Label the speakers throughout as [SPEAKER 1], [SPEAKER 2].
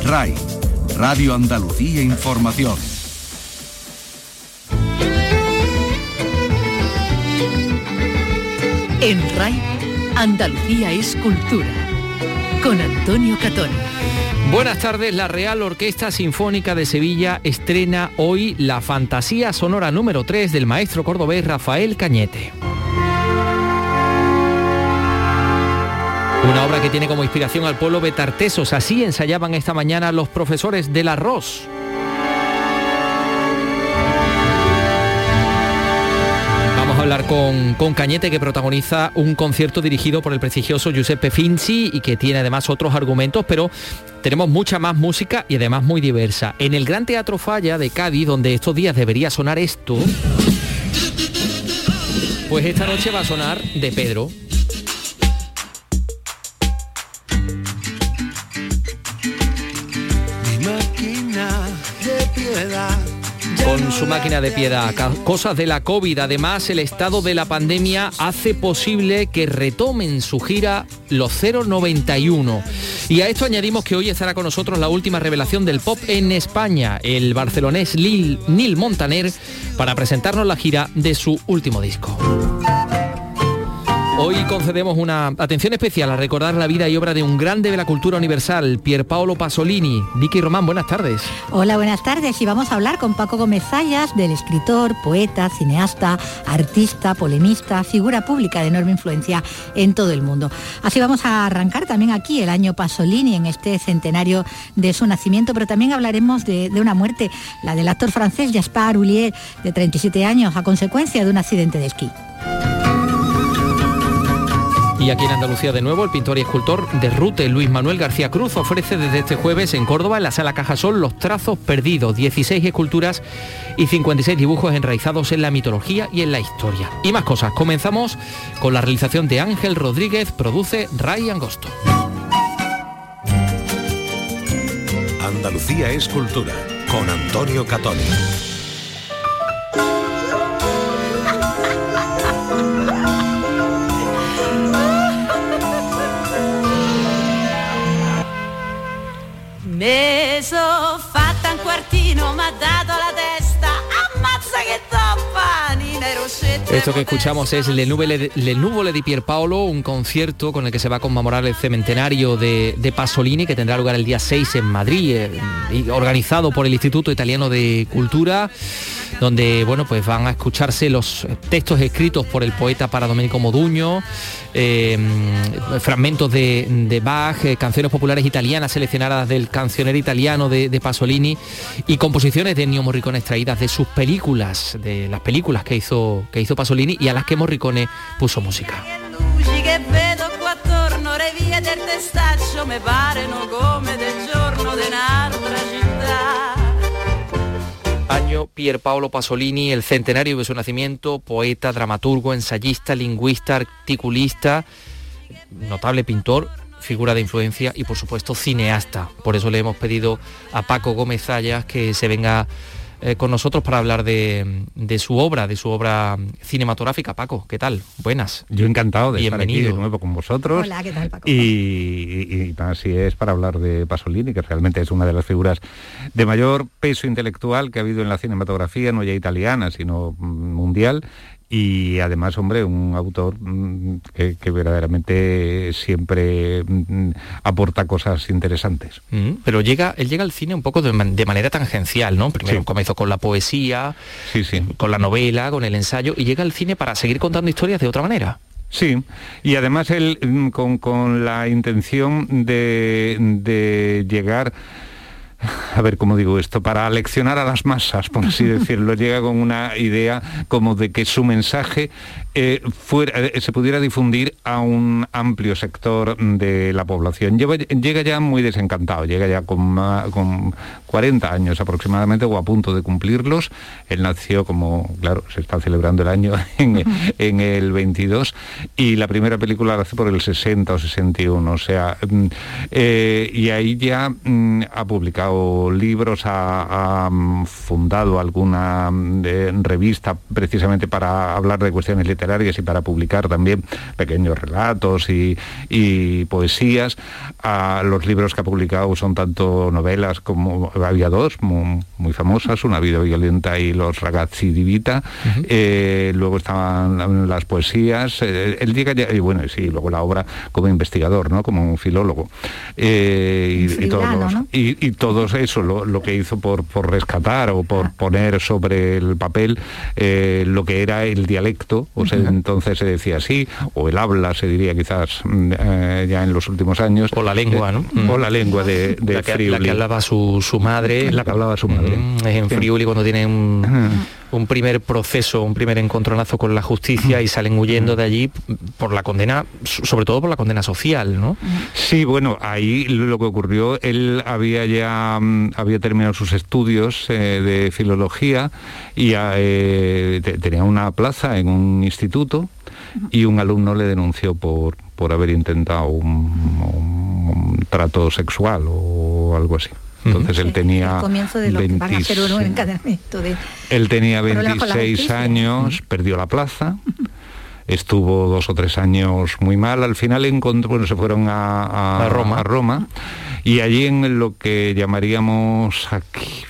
[SPEAKER 1] RAI, Radio Andalucía Información.
[SPEAKER 2] En RAI, Andalucía es cultura. Con Antonio Catón.
[SPEAKER 3] Buenas tardes, la Real Orquesta Sinfónica de Sevilla estrena hoy la Fantasía Sonora número 3 del maestro cordobés Rafael Cañete. Una obra que tiene como inspiración al pueblo betartesos, así ensayaban esta mañana los profesores del arroz. hablar con, con, Cañete, que protagoniza un concierto dirigido por el prestigioso Giuseppe Finzi y que tiene además otros argumentos, pero tenemos mucha más música y además muy diversa. En el Gran Teatro Falla de Cádiz, donde estos días debería sonar esto, pues esta noche va a sonar de Pedro. Con su máquina de piedad. Cosas de la COVID. Además, el estado de la pandemia hace posible que retomen su gira los 091. Y a esto añadimos que hoy estará con nosotros la última revelación del pop en España, el barcelonés Lil, Neil Montaner, para presentarnos la gira de su último disco. Hoy concedemos una atención especial a recordar la vida y obra de un grande de la cultura universal, Pierpaolo Pasolini. Vicky Román, buenas tardes.
[SPEAKER 4] Hola, buenas tardes. Y vamos a hablar con Paco Gómez Zayas del escritor, poeta, cineasta, artista, polemista, figura pública de enorme influencia en todo el mundo. Así vamos a arrancar también aquí el año Pasolini en este centenario de su nacimiento, pero también hablaremos de, una muerte, la del actor francés Gaspard Hulier, de 37 años, a consecuencia de un accidente de esquí.
[SPEAKER 3] Y aquí en Andalucía de nuevo, el pintor y escultor de Rute, Luis Manuel García Cruz, ofrece desde este jueves en Córdoba, en la Sala Cajasol, los trazos perdidos, 16 esculturas y 56 dibujos enraizados en la mitología y en la historia. Y más cosas. Comenzamos con la realización de Ángel Rodríguez, produce Ray Angosto.
[SPEAKER 1] Andalucía es cultura, con Antonio Catoni.
[SPEAKER 5] Meso fatta un quartino, m'ha dato la testa, ammazza che toppa, Nina Rossetta.
[SPEAKER 3] Esto que escuchamos es Le Nuvole, Le Nuvole di Pierpaolo, un concierto con el que se va a conmemorar el cementenario de, de Pasolini, que tendrá lugar el día 6 en Madrid, eh, organizado por el Instituto Italiano de Cultura donde bueno pues van a escucharse los textos escritos por el poeta para Domenico Moduño, eh, fragmentos de, de Bach, eh, canciones populares italianas seleccionadas del cancionero italiano de, de, Pasolini y composiciones de Ennio Morricone extraídas de sus películas, de las películas que hizo, que hizo Pasolini y a las que Morricone puso música. Año Pierpaolo Pasolini, el centenario de su nacimiento, poeta, dramaturgo, ensayista, lingüista, articulista, notable pintor, figura de influencia y por supuesto cineasta. Por eso le hemos pedido a Paco Gómez Zayas que se venga eh, con nosotros para hablar de, de, su obra, de su obra cinematográfica. Paco, ¿qué tal? Buenas.
[SPEAKER 6] Yo encantado de
[SPEAKER 3] Bienvenido.
[SPEAKER 6] estar aquí de nuevo con vosotros.
[SPEAKER 4] Hola, ¿qué tal, Paco?
[SPEAKER 6] Y, y, y, así es para hablar de Pasolini, que realmente es una de las figuras de mayor peso intelectual que ha habido en la cinematografía, no ya italiana, sino mundial, y además, hombre, un autor mm, que, que verdaderamente siempre mm, aporta cosas interesantes.
[SPEAKER 3] Mm, pero llega, él llega al cine un poco de, man de manera tangencial, ¿no? Primero
[SPEAKER 6] Sí.
[SPEAKER 3] comenzó con la poesía,
[SPEAKER 6] Sí, sí.
[SPEAKER 3] con la novela, con el ensayo, y llega al cine para seguir contando historias de otra manera.
[SPEAKER 6] Sí, y además él con, con la intención de, de llegar a ver cómo digo esto, para aleccionar a las masas, por así decirlo, llega con una idea como de que su mensaje eh, fuera, eh, se pudiera difundir a un amplio sector de la población. Lleva- llega ya muy desencantado, llega ya con, con 40 años aproximadamente o a punto de cumplirlos. Él nació como, claro, se está celebrando el año en, en el 22 y la primera película la hace por el 60 o 61, o sea, mm, eh, y ahí ya mm, ha publicado publicado libros, ha, ha fundado alguna eh, revista precisamente para hablar de cuestiones literarias y para publicar también pequeños relatos y, y poesías. A los libros que ha publicado son tanto novelas como había dos muy, muy famosas, Una vida violenta y Los ragazzi di vita. Eh, luego estaban las poesías. Eh, él llega ya, y bueno, sí, luego la obra como investigador, ¿no? Como un filólogo. Eh, y, y todos
[SPEAKER 4] ¿no?
[SPEAKER 6] y, y todo eso, lo, lo que hizo por, por rescatar o por
[SPEAKER 4] Ah.
[SPEAKER 6] poner sobre el papel eh, lo que era el dialecto, o sea, entonces se decía así, o el habla, se diría quizás mm, eh, ya en los últimos años.
[SPEAKER 3] O la lengua,
[SPEAKER 6] Eh,
[SPEAKER 3] ¿no? Mm.
[SPEAKER 6] O la lengua de, de
[SPEAKER 3] la, que, la
[SPEAKER 6] Friuli.
[SPEAKER 3] que hablaba su, su madre.
[SPEAKER 6] La que hablaba su madre.
[SPEAKER 3] Mm, es en. Friuli cuando tienen un, un primer proceso, un primer encontronazo con la justicia y salen huyendo de allí por la condena, so- sobre todo por la condena social, ¿no?
[SPEAKER 6] Sí, bueno, ahí lo que ocurrió, él había ya mm, había terminado sus estudios eh, de filología y eh, te- tenía una plaza en un instituto y un alumno le denunció por, por haber intentado un trato sexual o algo así. Entonces él tenía
[SPEAKER 4] el comienzo de lo que van a ser
[SPEAKER 6] 26
[SPEAKER 4] un encadenamiento de
[SPEAKER 6] él tenía
[SPEAKER 4] Problemas con la
[SPEAKER 6] 26
[SPEAKER 4] justicia.
[SPEAKER 6] años, perdió la plaza, estuvo dos o tres años muy mal, al final encontró, bueno, se fueron a, a-
[SPEAKER 3] A Roma.
[SPEAKER 6] a Roma, y allí en lo que llamaríamos aquí,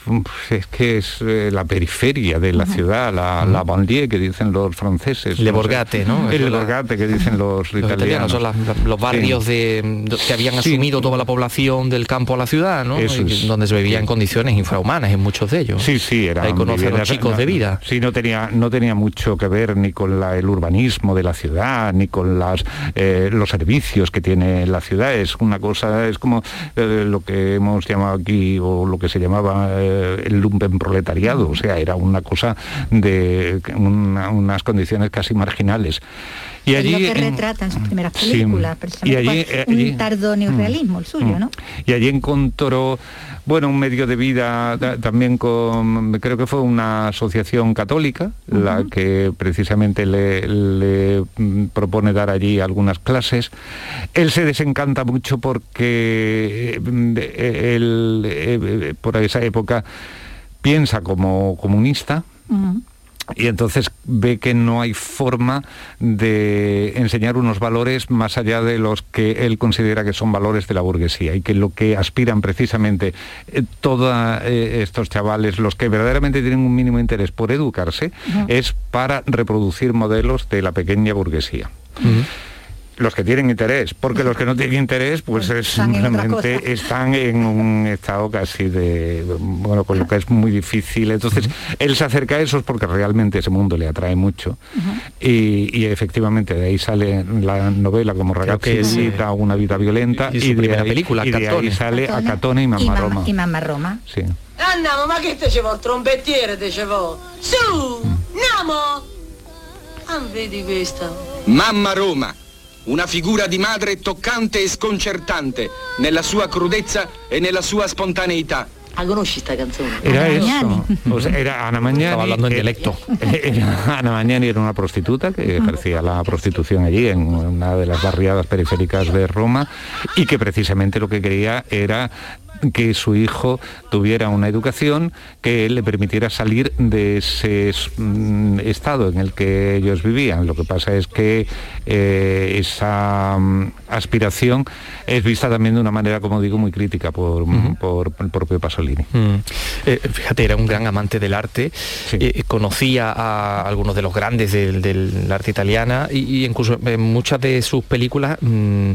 [SPEAKER 6] es que es eh, la periferia de la ciudad, la, la banlieue que dicen los franceses.
[SPEAKER 3] Le. Borgate, ¿no?
[SPEAKER 6] El Borgate que dicen los,
[SPEAKER 3] Los italianos son los barrios de, que habían
[SPEAKER 6] Sí.
[SPEAKER 3] asumido toda la población del campo a la ciudad, ¿no?
[SPEAKER 6] Eso es.
[SPEAKER 3] donde se vivía en condiciones infrahumanas en muchos de ellos.
[SPEAKER 6] Sí, sí, era.
[SPEAKER 3] Ahí conoce a los chicos de vida.
[SPEAKER 6] Sí, no tenía, no tenía mucho que ver ni con la- el urbanismo de la ciudad, ni con las, eh, los servicios que tiene la ciudad. Es una cosa, es como eh, lo que hemos llamado aquí, o lo que se llamaba eh, el lumpen proletariado. O sea, era una cosa de una- unas condiciones casi marginales. Y
[SPEAKER 4] es
[SPEAKER 6] allí
[SPEAKER 4] lo que
[SPEAKER 6] en-
[SPEAKER 4] retrata en sus primeras
[SPEAKER 6] Sí.
[SPEAKER 4] películas,
[SPEAKER 6] Y
[SPEAKER 4] precisamente
[SPEAKER 6] allí-
[SPEAKER 4] con
[SPEAKER 6] eh,
[SPEAKER 4] un
[SPEAKER 6] allí-
[SPEAKER 4] tardo neorrealismo el suyo,
[SPEAKER 6] Mm.
[SPEAKER 4] ¿no?
[SPEAKER 6] Y allí encontró, bueno, un medio de vida ta- también con, creo que fue una asociación católica, la que precisamente le, le, mm, propone dar allí algunas clases. Él se desencanta mucho porque mm, eh, él, eh, eh, por esa época piensa como comunista. Y entonces ve que no hay forma de enseñar unos valores más allá de los que él considera que son valores de la burguesía y que lo que aspiran precisamente eh, todos estos chavales, los que verdaderamente tienen un mínimo interés por educarse, es para reproducir modelos de la pequeña burguesía. Los que tienen interés, porque los que no tienen interés, pues es
[SPEAKER 4] en
[SPEAKER 6] simplemente están en un estado casi de, bueno, con lo que es muy difícil. Entonces, él se acerca a esos porque realmente ese mundo le atrae mucho. y, y efectivamente de ahí sale la novela como
[SPEAKER 3] Creo
[SPEAKER 6] ragazzi
[SPEAKER 3] que es,
[SPEAKER 6] di
[SPEAKER 3] eh,
[SPEAKER 6] vita, una vida violenta.
[SPEAKER 3] y su
[SPEAKER 6] de
[SPEAKER 3] primera
[SPEAKER 6] ahí-
[SPEAKER 3] película,
[SPEAKER 6] y de ahí
[SPEAKER 3] Catone.
[SPEAKER 6] sale a
[SPEAKER 4] Catone
[SPEAKER 6] y Mamma
[SPEAKER 4] Mam-
[SPEAKER 6] Roma.
[SPEAKER 4] Y Mamma Roma.
[SPEAKER 6] Sí.
[SPEAKER 5] Andiamo, ma che te vuole? Trombettiere te vuole? Su, andiamo! Ah, vedi questa?
[SPEAKER 7] Mamma Roma, una figura di madre toccante e sconcertante nella sua crudezza e nella sua spontaneità.
[SPEAKER 5] La conosci sta canzone?
[SPEAKER 6] Era
[SPEAKER 4] Ana
[SPEAKER 6] eso.
[SPEAKER 4] Magnani.
[SPEAKER 6] O sea, era Ana Magnani.
[SPEAKER 3] Estaba hablando en dialecto.
[SPEAKER 6] era- Ana Magnani era una prostituta que ejercía la prostitución allí en una de las barriadas periféricas de Roma y que precisamente lo que quería era que su hijo tuviera una educación que le permitiera salir de ese mm, estado en el que ellos vivían. Lo que pasa es que eh, esa mm, aspiración es vista también de una manera, como digo, muy crítica por, por el propio Pasolini.
[SPEAKER 3] Mm. Eh, fíjate, era un gran amante del arte,
[SPEAKER 6] Sí.
[SPEAKER 3] eh, conocía a algunos de los grandes del, del arte italiana y, y incluso en muchas de sus películas mm,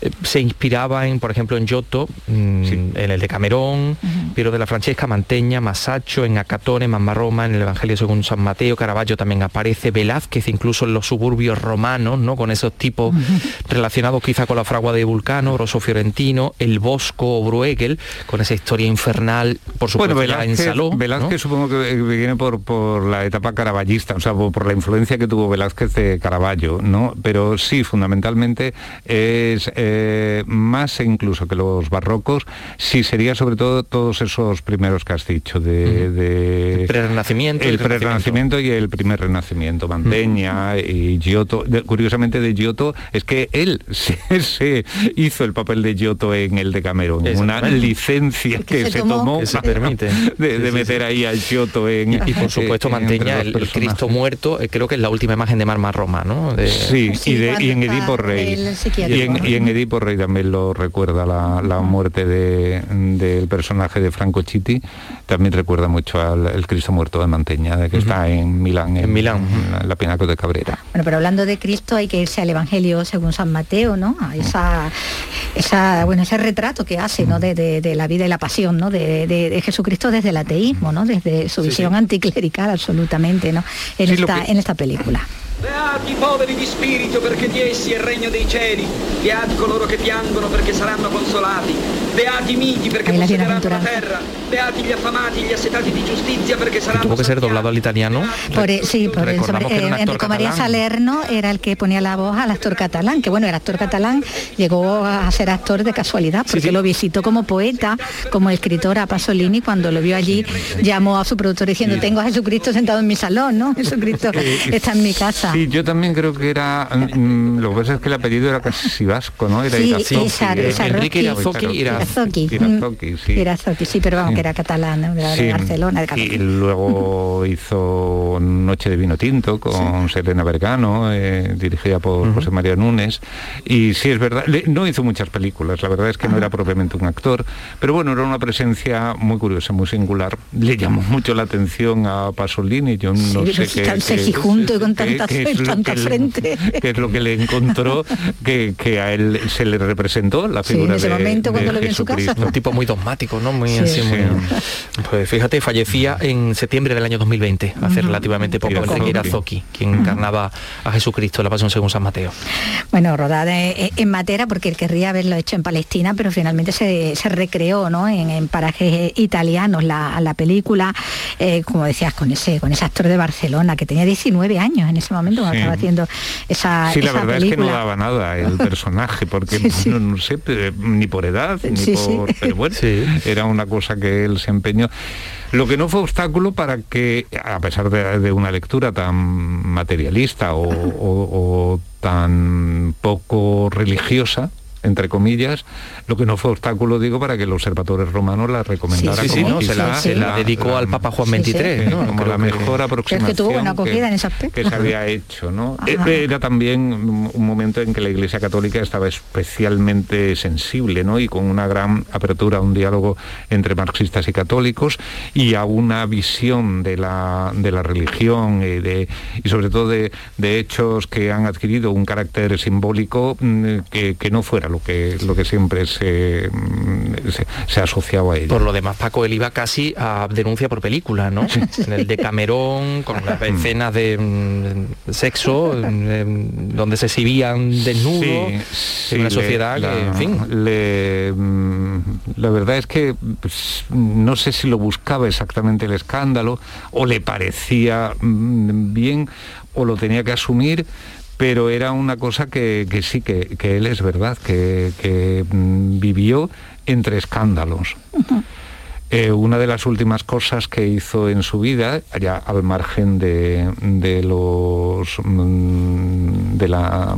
[SPEAKER 3] eh, se inspiraba en, por ejemplo, en Giotto, mm,
[SPEAKER 6] Sí.
[SPEAKER 3] en el de Camerón, Piero de la Francesca, Manteña, Masaccio, en Acatone, Mamma Roma, en el Evangelio según San Mateo, Caravaggio también aparece, Velázquez incluso en los suburbios romanos, ¿no? con esos tipos relacionados quizá con la fragua de Vulcano, Rosso Fiorentino, el Bosco o Bruegel, con esa historia infernal, por supuesto,
[SPEAKER 6] Bueno,
[SPEAKER 3] ya en
[SPEAKER 6] Velázquez. Velázquez supongo que que viene por, por la etapa caravallista, o sea, por, por la influencia que tuvo Velázquez de Caravaggio, ¿no? Pero sí, fundamentalmente es eh, más incluso que los barrocos, sí sería sobre todo todos esos primeros que has dicho, de... de
[SPEAKER 3] el pre-renacimiento.
[SPEAKER 6] El pre-renacimiento y el primer renacimiento, Manteña y Giotto. De, curiosamente de Giotto es que él se, se, hizo el papel de Giotto en el de Cameron, una licencia que,
[SPEAKER 4] se
[SPEAKER 6] se,
[SPEAKER 4] tomó.
[SPEAKER 6] tomó
[SPEAKER 3] Que se permite.
[SPEAKER 6] de, de
[SPEAKER 3] Sí, sí,
[SPEAKER 6] meter
[SPEAKER 3] sí.
[SPEAKER 6] ahí al Giotto en...
[SPEAKER 3] Y, y por supuesto
[SPEAKER 6] en-
[SPEAKER 3] Manteña, el, Cristo muerto, eh, creo que es la última imagen de Marma Roma, ¿no? De-
[SPEAKER 6] Sí,
[SPEAKER 4] Sí,
[SPEAKER 6] y, de- y en Edipo Rey. Y en, y en Edipo Rey también lo recuerda la, la muerte de- del personaje de Franco Chitti. También recuerda mucho al el Cristo muerto de Manteña, de que está en Milán,
[SPEAKER 3] En Milán.
[SPEAKER 6] en la, Pinaco de Cabrera.
[SPEAKER 4] Bueno, pero hablando de Cristo hay que irse al Evangelio según San Mateo, ¿no? A esa, esa, bueno, ese retrato que hace, ¿no? De, de- de la vida y la pasión, ¿no? De, de- de Jesucristo desde el ateísmo, ¿no? Desde su visión anticlerical absolutamente, ¿no? En,
[SPEAKER 6] Sí,
[SPEAKER 4] esta,
[SPEAKER 6] que-
[SPEAKER 4] en esta película.
[SPEAKER 8] Beati i poveri di spirito perché di essi è il regno dei cieli. Beati coloro che piangono perché saranno consolati. Beati i miti perché possederanno la terra. Beati gli affamati gli assetati di giustizia perché saranno
[SPEAKER 3] Tuvo que ser doblado al italiano.
[SPEAKER 4] Por, sí, por
[SPEAKER 3] era un
[SPEAKER 4] eh, Enrico María. Salerno era el que ponía la voz al actor catalán, que bueno, el actor catalán llegó a ser actor de casualidad, porque
[SPEAKER 3] sí.
[SPEAKER 4] lo visitó como poeta, como escritor a Pasolini, cuando lo vio allí, llamó a su productor diciendo, tengo a Jesucristo sentado en mi salón, ¿no? Jesucristo está en mi casa.
[SPEAKER 6] Sí, yo también creo que era... mm, lo que pasa es que el apellido era casi vasco, ¿no? Era
[SPEAKER 4] Sí,
[SPEAKER 6] Irazoki, eh,
[SPEAKER 4] Isarroqui.
[SPEAKER 3] Enrique Irazoqui, Ira-
[SPEAKER 4] Irazoqui,
[SPEAKER 6] Irazoqui, sí.
[SPEAKER 4] Irazoqui, sí, pero vamos,
[SPEAKER 6] Sí.
[SPEAKER 4] que era catalán, ¿no? de, de
[SPEAKER 6] Sí,
[SPEAKER 4] Barcelona, de
[SPEAKER 6] y
[SPEAKER 4] Cataluña.
[SPEAKER 6] luego hizo Noche de Vino Tinto con Serena Vergano, eh, dirigida por José María Núñez. Y sí, es verdad, le- no hizo muchas películas, la verdad es que no era propiamente un actor, pero bueno, era una presencia muy curiosa, muy singular. Le llamó mucho la atención a Pasolini, yo no
[SPEAKER 4] Sí,
[SPEAKER 6] sé
[SPEAKER 4] pero
[SPEAKER 6] qué...
[SPEAKER 4] y con
[SPEAKER 6] qué-
[SPEAKER 4] tanta-
[SPEAKER 6] qué es lo que le-
[SPEAKER 4] frente.
[SPEAKER 6] qué es lo que le encontró que, que a él se le representó la
[SPEAKER 4] Sí, en
[SPEAKER 6] figura
[SPEAKER 4] ese
[SPEAKER 6] de,
[SPEAKER 4] momento
[SPEAKER 6] de
[SPEAKER 4] cuando lo vio en su casa.
[SPEAKER 3] Un tipo muy dogmático, ¿no? Muy
[SPEAKER 4] Sí.
[SPEAKER 3] así, muy...
[SPEAKER 6] Sí.
[SPEAKER 3] Pues fíjate, fallecía en septiembre del año 2020, hace relativamente poco. Enrique Irazoki, quien encarnaba a Jesucristo la pasión según San Mateo.
[SPEAKER 4] Bueno, rodada en, en Matera porque él querría haberlo hecho en Palestina, pero finalmente se, se recreó ¿no? en, en parajes italianos la, la película, eh, como decías, con ese, con ese actor de Barcelona que tenía 19 años en ese momento cuando
[SPEAKER 6] Sí.
[SPEAKER 4] estaba haciendo esa,
[SPEAKER 6] Sí, la
[SPEAKER 4] esa
[SPEAKER 6] verdad es que no daba nada el personaje, porque
[SPEAKER 4] Sí, sí.
[SPEAKER 6] no, no sé, ni por edad, ni
[SPEAKER 4] Sí, sí.
[SPEAKER 6] por... Pero bueno,
[SPEAKER 3] Sí.
[SPEAKER 6] era una cosa que él se empeñó. Lo que no fue obstáculo para que, a pesar de, de una lectura tan materialista o, o- o tan poco religiosa, entre comillas, lo que no fue obstáculo, digo, para que el observatorio romano la recomendara
[SPEAKER 3] Sí, sí,
[SPEAKER 6] como
[SPEAKER 3] ¿no? Se la, se dedicó
[SPEAKER 6] la-
[SPEAKER 3] al Papa Juan. XXIII,
[SPEAKER 6] como la
[SPEAKER 3] que-
[SPEAKER 6] mejor aproximación
[SPEAKER 4] que tuvo buena acogida en ese aspecto.
[SPEAKER 6] que se había hecho, ¿no?
[SPEAKER 4] Ajá.
[SPEAKER 6] Eh, Era también un momento en que la Iglesia Católica estaba especialmente sensible, ¿no? Y con una gran apertura a un diálogo entre marxistas y católicos y a una visión de la, de la religión y, de, y sobre todo de, de hechos que han adquirido un carácter simbólico mm, que, que no fuera lo que, lo que siempre se, mm, se, se asociaba a ello.
[SPEAKER 3] Por lo demás, Paco, él iba casi a denuncia por película, ¿no? En el de Camerón, con unas escenas de mm, sexo, mm, donde se exhibían desnudos,
[SPEAKER 6] Sí,
[SPEAKER 3] en una
[SPEAKER 6] le-
[SPEAKER 3] sociedad
[SPEAKER 6] la,
[SPEAKER 3] que, en fin...
[SPEAKER 6] le, mm, la verdad es que pues, no sé si lo buscaba exactamente el escándalo o le parecía mm, bien o lo tenía que asumir pero era una cosa que, que sí, que, que él es verdad, que, que, mm, vivió entre escándalos. Eh, una de las últimas cosas que hizo en su vida, allá al margen de, de los mm, de la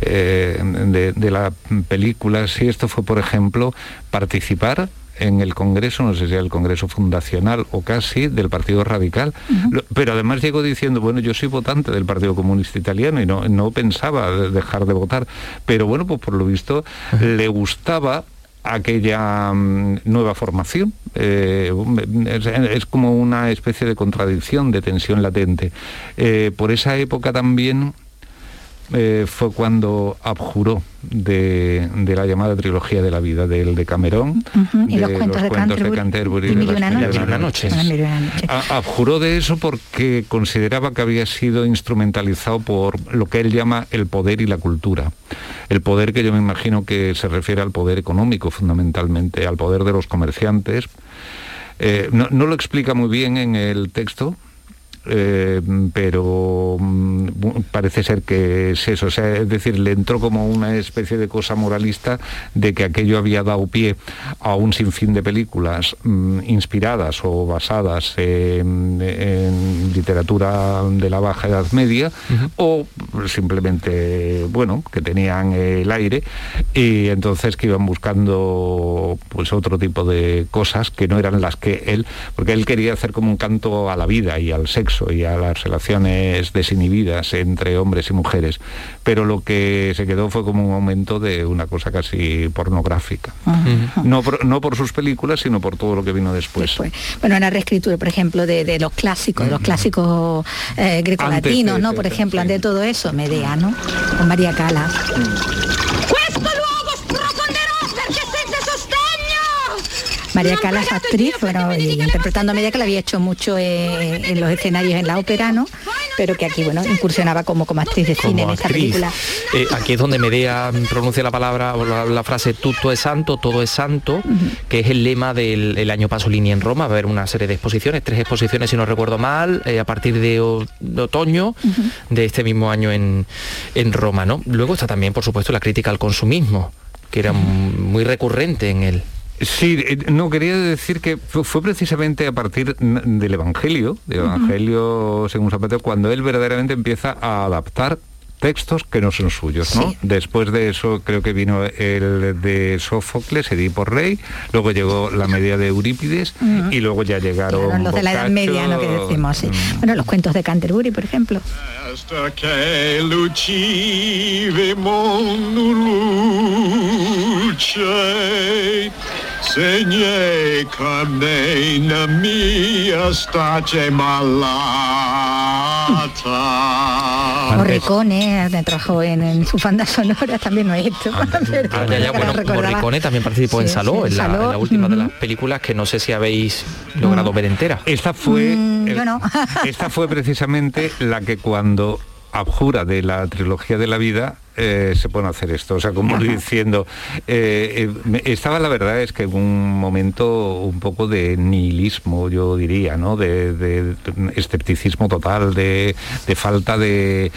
[SPEAKER 6] eh, de, de la película, sí, esto fue, por ejemplo, participar en el Congreso, no sé si era el Congreso Fundacional o casi, del Partido Radical. Pero además llegó diciendo, bueno, yo soy votante del Partido Comunista Italiano y no, no pensaba de- dejar de votar. Pero bueno, pues por lo visto le gustaba aquella mm, nueva formación. Eh, es, es como una especie de contradicción, de tensión latente. Eh, por esa época también eh, fue cuando abjuró de, de la llamada trilogía de la vida, del de Camerón,
[SPEAKER 4] y
[SPEAKER 6] de
[SPEAKER 4] los cuentos de Canterbury,
[SPEAKER 6] Canterbury,
[SPEAKER 4] y
[SPEAKER 6] de las
[SPEAKER 4] una noches. Ah, una noches.
[SPEAKER 6] A- Abjuró de eso porque consideraba que había sido instrumentalizado por lo que él llama el poder y la cultura. El poder que yo me imagino que se refiere al poder económico fundamentalmente, al poder de los comerciantes. Eh, no, no lo explica muy bien en el texto, eh, pero mm, parece ser que es eso, o sea, es decir, le entró como una especie de cosa moralista de que aquello había dado pie a un sinfín de películas mm, inspiradas o basadas en, en literatura de la baja edad media o simplemente, bueno, que tenían el aire y entonces que iban buscando pues otro tipo de cosas que no eran las que él, porque él quería hacer como un canto a la vida y al sexo y a las relaciones desinhibidas entre hombres y mujeres, pero lo que se quedó fue como un momento de una cosa casi pornográfica. no, por, no por sus películas, sino por todo lo que vino después.
[SPEAKER 4] después. Bueno, una reescritura, por ejemplo, de, de los clásicos, de los clásicos eh, grecolatinos, ¿no? Por ejemplo, ante todo eso, Medea, ¿no? Con María Calas.
[SPEAKER 5] Questo
[SPEAKER 4] María Calas, actriz, bueno, y interpretando a Medea que la había hecho mucho eh, en los escenarios en la ópera, ¿no? Pero que aquí, bueno, incursionaba como, como actriz de cine en esta
[SPEAKER 3] actriz.
[SPEAKER 4] película.
[SPEAKER 3] Eh, aquí es donde Medea pronuncia la palabra o la, la frase tutto es santo, todo es santo, que es el lema del el año Pasolini en Roma. Va a haber una serie de exposiciones, tres exposiciones si no recuerdo mal, eh, a partir de, o- de otoño de este mismo año en, en Roma. ¿no? Luego está también, por supuesto, la crítica al consumismo, que era muy recurrente en él.
[SPEAKER 6] Sí, eh, no, quería decir que fu- fue precisamente a partir del Evangelio, del Evangelio según San Pedro, cuando él verdaderamente empieza a adaptar textos que no son suyos, ¿no?
[SPEAKER 4] Sí.
[SPEAKER 6] Después de eso creo que vino el de Sófocles, Edipo Rey, luego llegó la media de Eurípides y luego ya llegaron
[SPEAKER 4] Claro, los de la Edad Media, ¿no? Que decimos, sí. Bueno, los cuentos de Canterbury, por ejemplo.
[SPEAKER 9] Segne camena mia stace malata.
[SPEAKER 4] Morricone, eh, trabajó en, en su banda sonora, también no es esto. pero
[SPEAKER 3] Ah, ya, ya, bueno. Morricone también participó en
[SPEAKER 4] Sí,
[SPEAKER 3] Saló,
[SPEAKER 4] sí,
[SPEAKER 3] en, la,
[SPEAKER 4] Saló,
[SPEAKER 3] en la última de
[SPEAKER 4] ujú.
[SPEAKER 3] las películas que no sé si habéis logrado ver entera.
[SPEAKER 6] Esta fue,
[SPEAKER 4] Mm, yo no.
[SPEAKER 6] esta fue precisamente la que cuando abjura de la trilogía de la vida eh, se pone a hacer esto, o sea, como diciendo, eh, eh, estaba la verdad es que en un momento un poco de nihilismo, yo diría, ¿no? De, de escepticismo total, de, de falta de,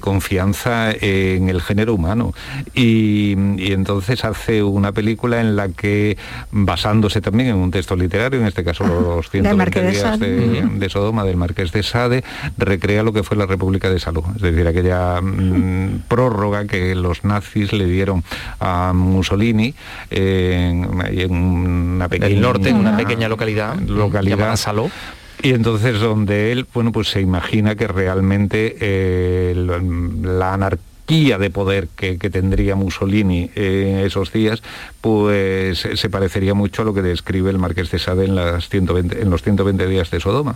[SPEAKER 6] confianza en el género humano. Y, y entonces hace una película en la que, basándose también en un texto literario, en este caso los
[SPEAKER 4] Del
[SPEAKER 6] 120
[SPEAKER 4] Marqués de
[SPEAKER 6] días de Sodoma del Marqués de Sade, recrea lo que fue la República de Salud, es decir, aquella mm, prórroga que los nazis le dieron a Mussolini en, una pequeña
[SPEAKER 3] El norte, en una pequeña localidad,
[SPEAKER 6] localidad
[SPEAKER 3] llamada Saló.
[SPEAKER 6] y entonces donde él, bueno, pues se imagina que realmente eh, la anarquía de poder que, que tendría Mussolini en esos días, pues se parecería mucho a lo que describe el Marqués de Sade en, las 120, en los 120 días de Sodoma.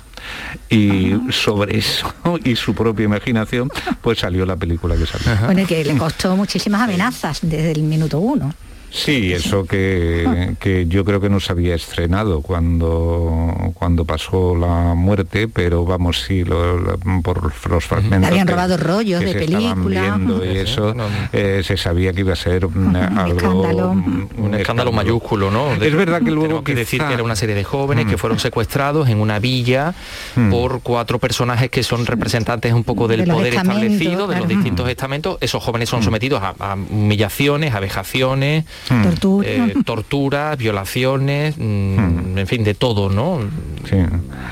[SPEAKER 6] Y sobre eso y su propia imaginación, pues salió la película que salió.
[SPEAKER 4] Bueno, y que le costó muchísimas amenazas desde el minuto uno.
[SPEAKER 6] Sí, eso que, que yo creo que no se había estrenado cuando, cuando pasó la muerte, pero vamos, sí, lo- lo- por los fragmentos.
[SPEAKER 4] Le habían
[SPEAKER 6] que-
[SPEAKER 4] robado rollos
[SPEAKER 6] que
[SPEAKER 4] de película.
[SPEAKER 6] viendo y eso, eh, se sabía que iba a ser un, algo,
[SPEAKER 4] escándalo.
[SPEAKER 3] un escándalo mayúsculo, ¿no? De-
[SPEAKER 6] Es verdad que luego
[SPEAKER 3] que decir que era una serie de jóvenes que
[SPEAKER 6] Mm.
[SPEAKER 3] fueron secuestrados en una villa
[SPEAKER 6] Mm.
[SPEAKER 3] por cuatro personajes que son representantes un poco del
[SPEAKER 4] De
[SPEAKER 3] poder establecido, de los distintos estamentos. Esos jóvenes son sometidos a, a humillaciones, a vejaciones,
[SPEAKER 6] Mm.
[SPEAKER 4] Tortura.
[SPEAKER 3] eh, torturas, violaciones, mm, en fin, de todo, ¿no?
[SPEAKER 6] Sí.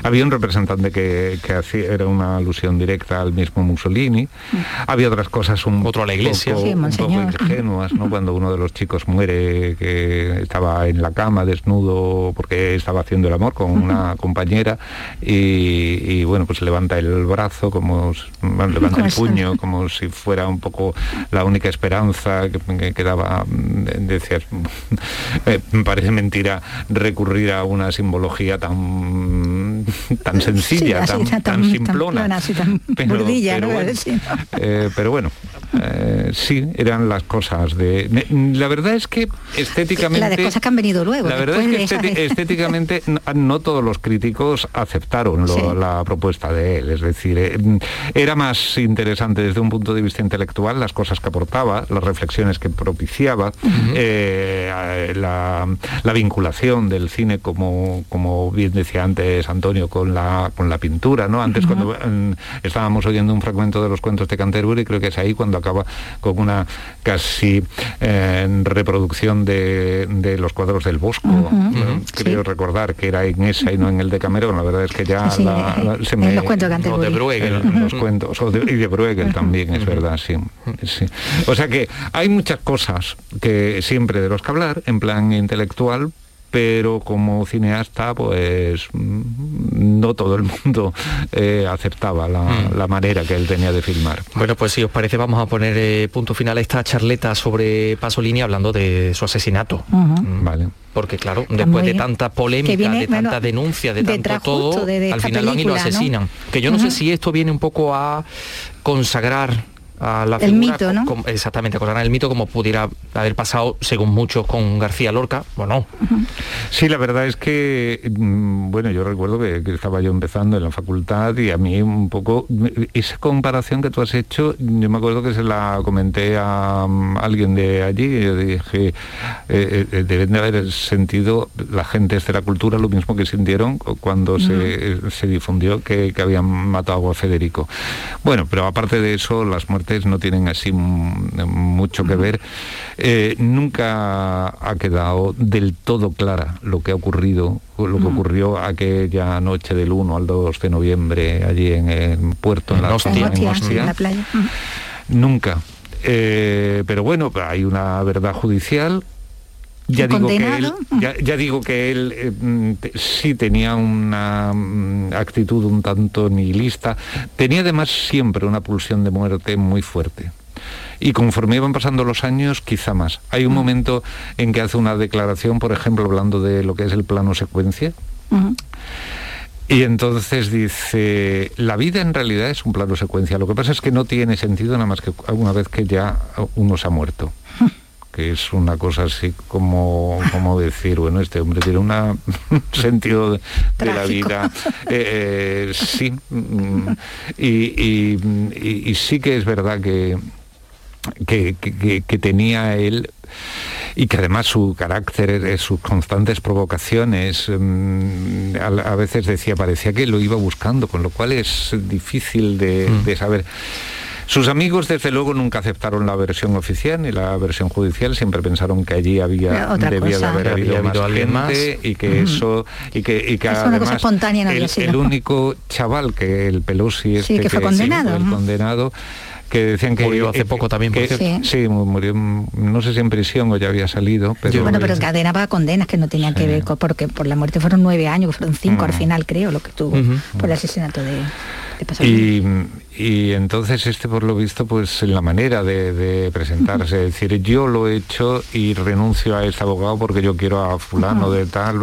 [SPEAKER 6] Había un representante que, que hacía, era una alusión directa al mismo Mussolini. Había otras cosas un
[SPEAKER 3] Otro a la iglesia.
[SPEAKER 6] poco,
[SPEAKER 4] Sí,
[SPEAKER 6] un poco ingenuas, ¿no? Cuando uno de los chicos muere, que estaba en la cama desnudo porque estaba haciendo el amor con una compañera y, y, bueno, pues levanta el brazo como bueno, levanta el puño como si fuera un poco la única esperanza que, que quedaba. Decías, eh, me parece mentira recurrir a una simbología tan tan sencilla,
[SPEAKER 4] Sí, así,
[SPEAKER 6] tan,
[SPEAKER 4] tan-
[SPEAKER 6] tan
[SPEAKER 4] tan
[SPEAKER 6] simplona. eh, pero bueno, Eh, sí, eran las cosas de... La verdad es que estéticamente...
[SPEAKER 4] Las de cosas que han venido luego.
[SPEAKER 6] La verdad es que estéticamente no, todos los críticos aceptaron la propuesta de él. Es decir, eh, era más interesante desde un punto de vista intelectual las cosas que aportaba, las reflexiones que propiciaba, eh, la, vinculación del cine, como, como bien decía antes Antonio, con la, con la pintura. ¿no? Antes cuando mm, estábamos oyendo un fragmento de los cuentos de Canterbury, creo que es ahí cuando acaba con una casi eh, reproducción de, los cuadros del Bosco. Creo recordar que era en esa y no en el de Cameron. La verdad es que ya
[SPEAKER 4] se me... los cuentos de
[SPEAKER 6] Bruegel. los cuentos. y de Bruegel también, es verdad, sí, sí. O sea que hay muchas cosas que siempre de los que hablar, en plan intelectual, pero como cineasta pues mm, no todo el mundo eh, aceptaba mm. la, manera que él tenía de filmar.
[SPEAKER 3] Bueno, pues si os parece vamos a poner eh, punto final a esta charleta sobre Pasolini hablando de su asesinato.
[SPEAKER 6] Mm. Vale.
[SPEAKER 3] Porque claro, después de tanta polémica, de tanta denuncia, de tanto todo, al final van y lo asesinan. Que yo no sé si esto viene un poco a consagrar la
[SPEAKER 4] el mito, ¿no?
[SPEAKER 3] exactamente, con el mito como pudiera haber pasado, según muchos, con García Lorca, o no.
[SPEAKER 6] Sí, la verdad es que, mm, bueno, yo recuerdo que, estaba yo empezando en la facultad y a mí un poco, esa comparación que tú has hecho, yo me acuerdo que se la comenté a, mm, alguien de allí, y yo dije, eh, eh, deben de haber sentido la gente de la cultura lo mismo que sintieron cuando se, difundió que, que habían matado a Federico. Bueno, pero aparte de eso, las muertes no tienen así mucho que ver. Eh, nunca ha quedado del todo clara lo que ha ocurrido, lo que ocurrió aquella noche del 1 al 2 de noviembre allí en el puerto, en, la,
[SPEAKER 4] en playa.
[SPEAKER 6] Nunca. Eh, pero bueno, hay una verdad judicial ya digo, que él, ya, digo que él eh, sí tenía una mm, actitud un tanto nihilista, tenía además siempre una pulsión de muerte muy fuerte. Y conforme iban pasando los años, quizá más. Hay un mm. momento en que hace una declaración, por ejemplo, hablando de lo que es el plano secuencia. Y entonces dice, la vida en realidad es un plano secuencia. Lo que pasa es que no tiene sentido nada más que una vez que ya uno se ha muerto que es una cosa así como, como decir, bueno, este hombre tiene un sentido de, la vida, eh, eh, sí, mm, y, sí que es verdad que, que, tenía él y que además su carácter, eh, sus constantes provocaciones, mm, a, veces decía, parecía que lo iba buscando, con lo cual es difícil de, mm. de saber. Sus amigos, desde luego, nunca aceptaron la versión oficial ni la versión judicial, siempre pensaron que allí había debía de haber habido, más gente y que eso y que, y que además el, único chaval que el Pelosi
[SPEAKER 4] este que fue condenado,
[SPEAKER 6] el condenado que decían que
[SPEAKER 3] murió hace poco también
[SPEAKER 6] que, sí. murió no sé si en prisión o ya había salido pero
[SPEAKER 4] bueno pero encadenaba condenas que no tenían que ver con porque por la muerte fueron nueve años fueron cinco al final creo lo que tuvo por el asesinato de
[SPEAKER 6] y, entonces este por lo visto pues la manera de, presentarse, es decir, yo lo he hecho y renuncio a este abogado porque yo quiero a fulano de tal,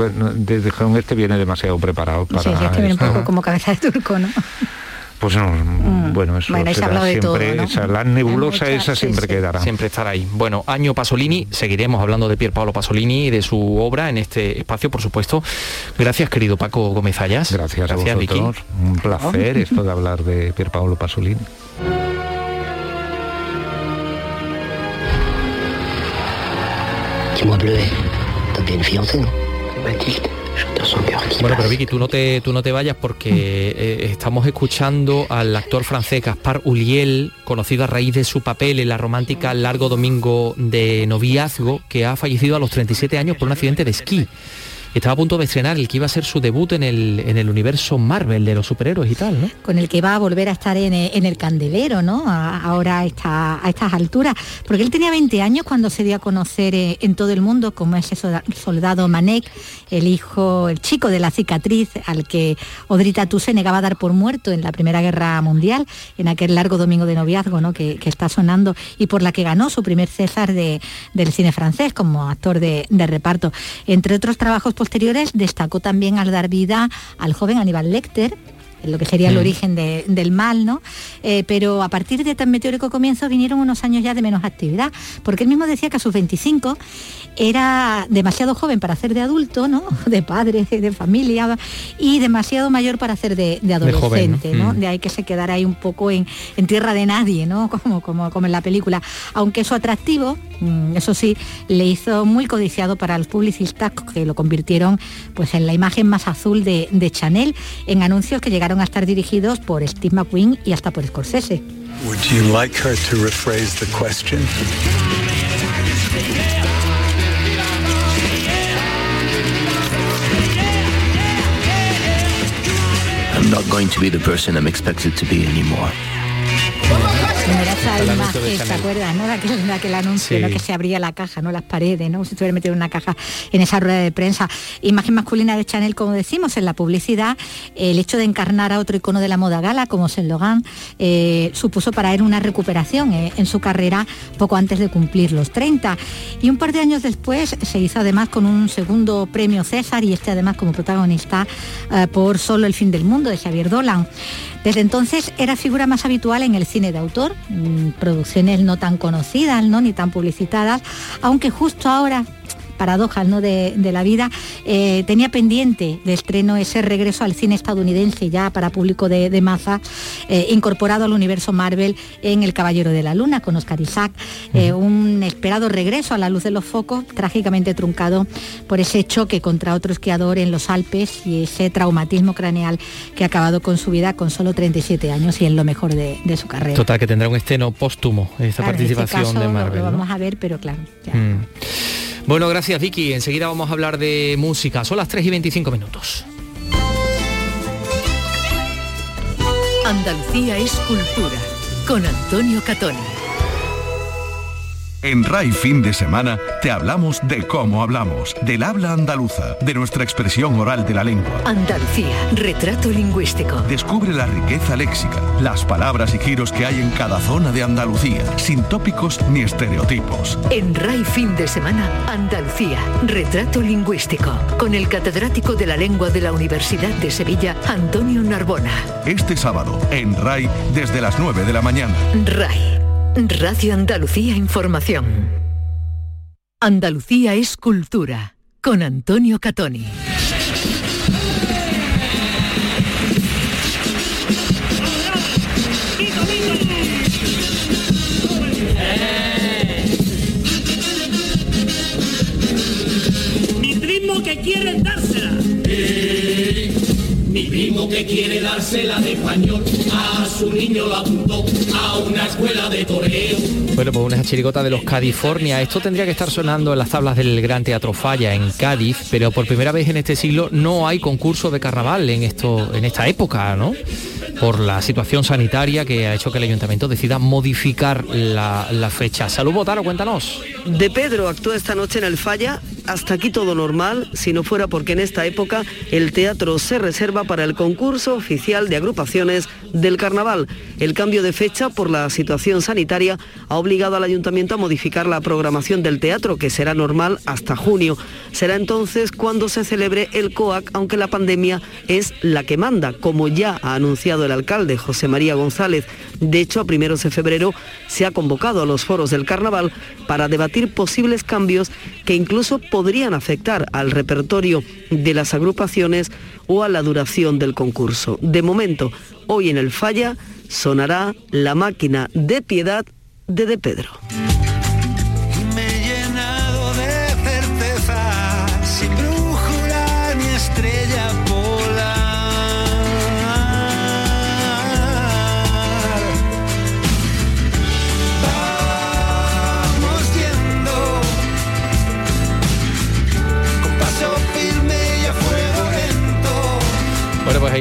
[SPEAKER 6] desde este viene demasiado preparado para
[SPEAKER 4] sí, este viene un poco como cabeza de turco, ¿no?
[SPEAKER 6] Pues no, mm. bueno, eso
[SPEAKER 4] bueno, será siempre,
[SPEAKER 6] todo, la nebulosa esa siempre quedará.
[SPEAKER 3] Siempre estará ahí. Bueno, año Pasolini, seguiremos hablando de Pier Paolo Pasolini y de su obra en este espacio, por supuesto. Gracias, querido Paco Gómez Ayas.
[SPEAKER 6] Gracias, Gracias a vosotros. Un placer esto de hablar de Pier Paolo Pasolini.
[SPEAKER 3] Bueno, pero Vicky, tú no te, tú no te vayas porque eh, estamos escuchando al actor francés Gaspar Uliel, conocido a raíz de su papel en la romántica Largo Domingo de Noviazgo, que ha fallecido a los 37 años por un accidente de esquí estaba a punto de estrenar el que iba a ser su debut en el, en el universo Marvel de los superhéroes y tal.
[SPEAKER 4] Con el que va a volver a estar en, el candelero, ¿no? ahora a, esta, a estas alturas. Porque él tenía 20 años cuando se dio a conocer eh, en todo el mundo como ese soldado Manek, el hijo, el chico de la cicatriz al que tú se negaba a dar por muerto en la Primera Guerra Mundial, en aquel largo domingo de noviazgo, ¿no? Que, está sonando y por la que ganó su primer César de, del cine francés como actor de, de reparto. Entre otros trabajos posteriores destacó también al dar vida al joven Aníbal Lecter, lo que sería el
[SPEAKER 3] Mm.
[SPEAKER 4] origen de- del mal, ¿no? Eh, pero a partir de tan meteórico comienzo vinieron unos años ya de menos actividad, porque él mismo decía que a sus 25 era demasiado joven para hacer de adulto, ¿no? De padre, de familia, y demasiado mayor para hacer de, de
[SPEAKER 3] De joven, ¿no?
[SPEAKER 4] adolescente, ¿no?
[SPEAKER 3] Mm.
[SPEAKER 4] De ahí que se quedara ahí un poco en, en tierra de nadie, ¿no? Como, como, como en la película. Aunque su atractivo, mm, eso sí, le hizo muy codiciado para los publicistas que lo convirtieron pues en la imagen más azul de, de Chanel en anuncios que llegaron a estar dirigidos por Steve McQueen y hasta por Scorsese.
[SPEAKER 10] Would you like her to rephrase the question?
[SPEAKER 11] I'm not going to be the person I'm expected to be anymore.
[SPEAKER 4] ¿Te acuerdas? ¿no? Aquel, aquel anuncio,
[SPEAKER 3] Sí.
[SPEAKER 4] ¿no? que se abría la caja, ¿no? Las paredes, ¿no? Si estuviera metido en una caja en esa rueda de prensa. Imagen masculina de Chanel, como decimos, en la publicidad, el hecho de encarnar a otro icono de la moda gala, como Saint Laurent, eh, supuso para él una recuperación eh, en su carrera poco antes de cumplir los 30. Y un par de años después se hizo además con un segundo premio César y este además como protagonista eh, por Solo el fin del mundo de Xavier Dolan. Desde entonces era figura más habitual en el cine de autor, mm, producciones no tan conocidas, ¿no? ni tan publicitadas, aunque justo ahora paradojas ¿no? de, de la vida, eh, tenía pendiente de estreno ese regreso al cine estadounidense ya para público de, de masa, eh, incorporado al universo Marvel en El Caballero de la Luna con Oscar Isaac, eh, un esperado regreso a la luz de los focos, trágicamente truncado por ese choque contra otro esquiador en los Alpes y ese traumatismo craneal que ha acabado con su vida con solo 37 años y en lo mejor de, de su carrera.
[SPEAKER 3] Total, que tendrá un estreno póstumo esta
[SPEAKER 4] Claro, en este
[SPEAKER 3] participación
[SPEAKER 4] caso
[SPEAKER 3] de Marvel.
[SPEAKER 4] Lo, vamos a ver, pero claro. ya.
[SPEAKER 3] Mm. Bueno, gracias Vicky. Enseguida vamos a hablar de música. Son las 3 y 25 minutos.
[SPEAKER 2] Andalucía es cultura. Con Antonio Catoni.
[SPEAKER 1] En RAI Fin de Semana te hablamos de cómo hablamos, del habla andaluza, de nuestra expresión oral de la lengua.
[SPEAKER 2] Andalucía, retrato lingüístico.
[SPEAKER 1] Descubre la riqueza léxica, las palabras y giros que hay en cada zona de Andalucía, sin tópicos ni estereotipos.
[SPEAKER 2] En RAI Fin de Semana, Andalucía, retrato lingüístico. Con el catedrático de la lengua de la Universidad de Sevilla, Antonio Narbona.
[SPEAKER 1] Este sábado, en RAI, desde las 9 de la mañana.
[SPEAKER 2] RAI, Radio Andalucía Información. Andalucía es cultura. Con Antonio Catoni.
[SPEAKER 12] Mi primo que quiere dársela. Primo que quiere dársela de español a su niño lo apuntó a una escuela de toreo.
[SPEAKER 3] Bueno, pues una chirigota de los California. Esto tendría que estar sonando en las tablas del Gran Teatro Falla en Cádiz, pero por primera vez en este siglo no hay concurso de carnaval en esto, en esta época, ¿no? Por la situación sanitaria que ha hecho que el ayuntamiento decida modificar la, la fecha. Salud Botaro, cuéntanos.
[SPEAKER 13] De Pedro actúa esta noche en el Falla. Hasta aquí todo normal, si no fuera porque en esta época el teatro se reserva para el concurso oficial de agrupaciones del carnaval. El cambio de fecha por la situación sanitaria ha obligado al ayuntamiento a modificar la programación del teatro, que será normal hasta junio. Será entonces cuando se celebre el COAC, aunque la pandemia es la que manda, como ya ha anunciado el alcalde José María González. De hecho, a primeros de febrero se ha convocado a los foros del carnaval para debatir posibles cambios que incluso podrían afectar al repertorio de las agrupaciones o a la duración del concurso. De momento, hoy en el Falla sonará la máquina de piedad de De Pedro.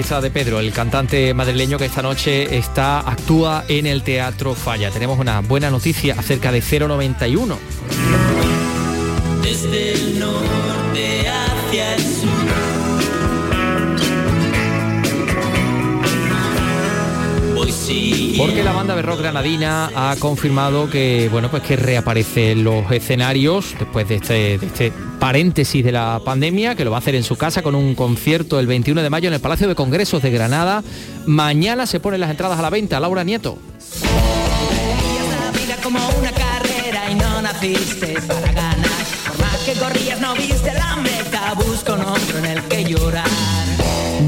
[SPEAKER 14] De
[SPEAKER 3] Pedro, el cantante madrileño que esta noche está actúa en el Teatro Falla. Tenemos una buena noticia acerca de 091.
[SPEAKER 12] Desde el norte hacia el sur. Voy.
[SPEAKER 3] Porque la banda de rock granadina ha confirmado que bueno pues que reaparece en los escenarios después de este, de este paréntesis de la pandemia, que lo va a hacer en su casa con un concierto el 21 de mayo en el Palacio de Congresos de Granada. Mañana se ponen las entradas a la venta. Laura Nieto.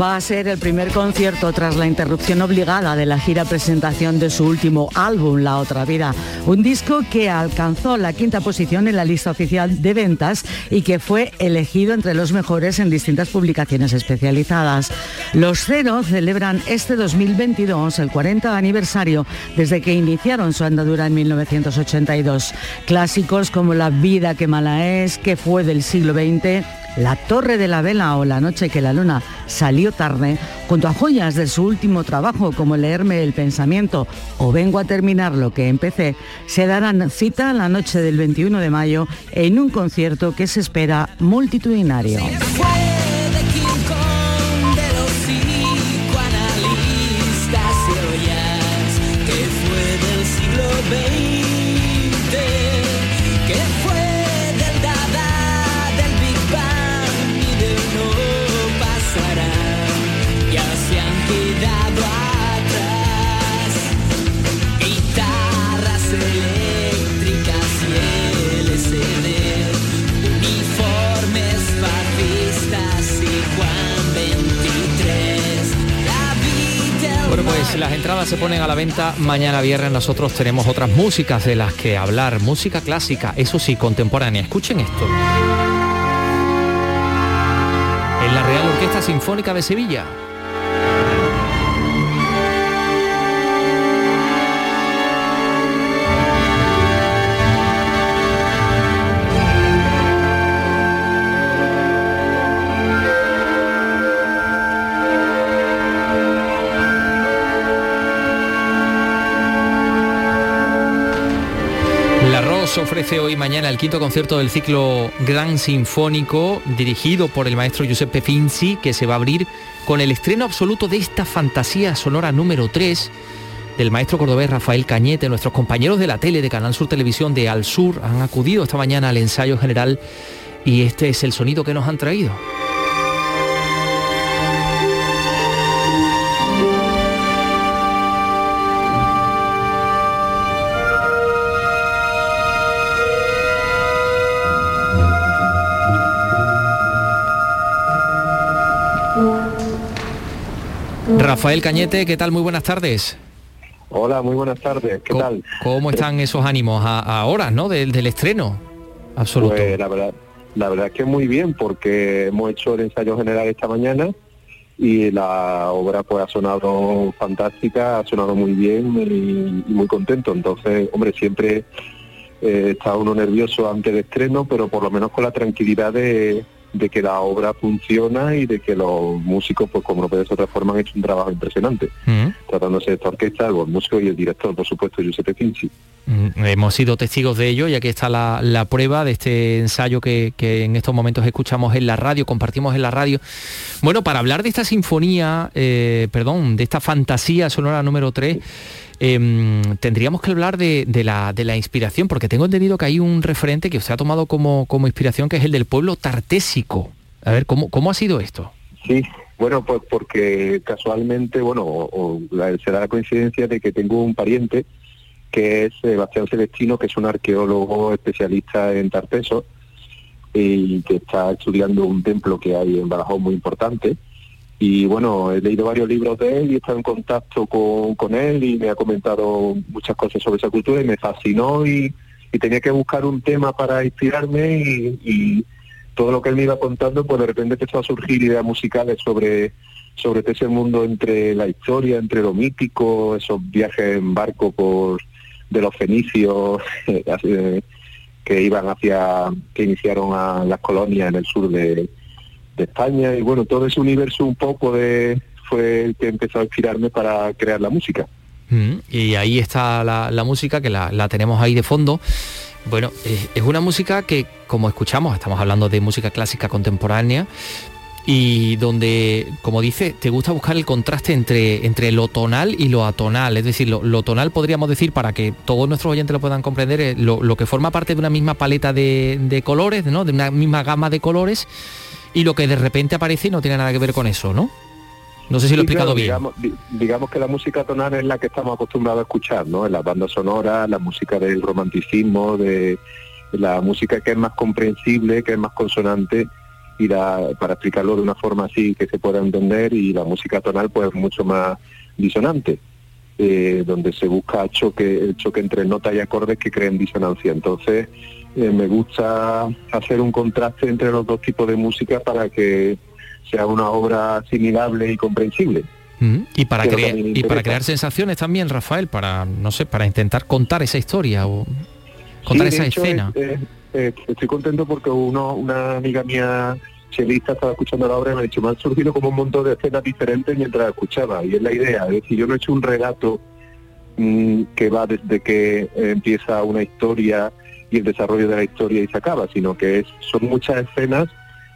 [SPEAKER 15] Va a ser el primer concierto tras la interrupción obligada de la gira presentación de su último álbum, La Otra Vida. Un disco que alcanzó la quinta posición en la lista oficial de ventas y que fue elegido entre los mejores en distintas publicaciones especializadas. Los Cero celebran este 2022 el 40 aniversario desde que iniciaron su andadura en 1982. Clásicos como La vida que mala es, que fue del siglo XX, la Torre de la Vela o La Noche que la Luna salió tarde, junto a joyas de su último trabajo como Leerme el Pensamiento o Vengo a terminar lo que empecé, se darán cita la noche del 21 de mayo en un concierto que se espera multitudinario.
[SPEAKER 16] Se
[SPEAKER 3] ponen a la venta mañana viernes. Nosotros tenemos otras músicas de las que hablar. Música clásica, eso sí, contemporánea. Escuchen esto. En la Real Orquesta Sinfónica de Sevilla. ROS ofrece hoy mañana el quinto concierto del ciclo Gran Sinfónico dirigido por el maestro Giuseppe Finzi que se va a abrir con el estreno absoluto de esta fantasía sonora número 3 del maestro cordobés Rafael Cañete. Nuestros compañeros de la tele de Canal Sur Televisión de Al Sur han acudido esta mañana al ensayo general y este es el sonido que nos han traído. Rafael Cañete, ¿qué tal? Muy buenas tardes.
[SPEAKER 17] Hola, muy buenas tardes. ¿Qué
[SPEAKER 3] ¿Cómo,
[SPEAKER 17] tal?
[SPEAKER 3] cómo están esos ánimos a, ahora, ¿no? Del, del estreno absoluto.
[SPEAKER 17] Pues la verdad, la verdad es que muy bien porque hemos hecho el ensayo general esta mañana y la obra pues ha sonado fantástica, ha sonado muy bien y, y muy contento. Entonces, hombre, siempre eh, está uno nervioso antes del estreno, pero por lo menos con la tranquilidad de, de que la obra funciona y de que los músicos, pues como no puede ser de otra forma, han hecho un trabajo impresionante.
[SPEAKER 3] Mm.
[SPEAKER 17] Tratándose de esta orquesta, los músicos y el director, por supuesto, Giuseppe Finzi.
[SPEAKER 3] Mm, Hemos sido testigos de ello y aquí está la, la prueba de este ensayo que, que en estos momentos escuchamos en la radio, compartimos en la radio. Bueno, para hablar de esta sinfonía, eh, perdón, de esta fantasía sonora número 3, eh, tendríamos que hablar de, la, de la inspiración, porque tengo entendido que hay un referente que usted ha tomado como, inspiración, que es el del pueblo tartésico. A ver, ¿cómo, ha sido esto?
[SPEAKER 17] Sí, bueno, pues porque casualmente, bueno, o, será la coincidencia de que tengo un pariente que es Sebastián Celestino, que es un arqueólogo especialista en Tarteso y que está estudiando un templo que hay en Badajoz muy importante. Y bueno, he leído varios libros de él y he estado en contacto con, con él y me ha comentado muchas cosas sobre esa cultura y me fascinó y, y tenía que buscar un tema para inspirarme y, todo lo que él me iba contando, pues de repente empezó a surgir ideas musicales sobre sobre ese mundo entre la historia, entre lo mítico, esos viajes en barco por de los fenicios de- que iban hacia, que iniciaron a las colonias en el sur de, de España y bueno, todo ese universo un poco de fue el que empezó a inspirarme para crear la música.
[SPEAKER 3] Mm, Y ahí está la, la música, que la, la tenemos ahí de fondo. Bueno, es una música que, como escuchamos, estamos hablando de música clásica contemporánea, y donde, como dice, te gusta buscar el contraste entre, entre lo tonal y lo atonal. Es decir, lo, lo tonal podríamos decir, para que todos nuestros oyentes lo puedan comprender, lo, lo que forma parte de una misma paleta de, de colores, ¿no? de una misma gama de colores, y lo que de repente aparece no tiene nada que ver con eso, ¿no? No sé si lo he
[SPEAKER 17] Sí,
[SPEAKER 3] explicado
[SPEAKER 17] claro,
[SPEAKER 3] bien.
[SPEAKER 17] Digamos, di- digamos que la música tonal es la que estamos acostumbrados a escuchar, ¿no? En las bandas sonoras, la música del romanticismo, de la música que es más comprensible, que es más consonante y la, para explicarlo de una forma así que se pueda entender y la música tonal pues mucho más disonante, eh, donde se busca choque, el choque entre notas y acordes que creen disonancia. Entonces eh, me gusta hacer un contraste entre los dos tipos de música para que sea una obra asimilable y comprensible.
[SPEAKER 3] Mm, Y para, crear, y para crear sensaciones también, Rafael, para, no sé, para intentar contar esa historia o contar
[SPEAKER 17] Sí,
[SPEAKER 3] esa
[SPEAKER 17] hecho,
[SPEAKER 3] escena.
[SPEAKER 17] eh, eh, estoy contento porque uno, una amiga mía chelista estaba escuchando la obra y me ha dicho, me han surgido como un montón de escenas diferentes mientras escuchaba. Y es la idea, es decir, yo no he hecho un relato mm, que va desde que empieza una historia y el desarrollo de la historia y se acaba, sino que son muchas escenas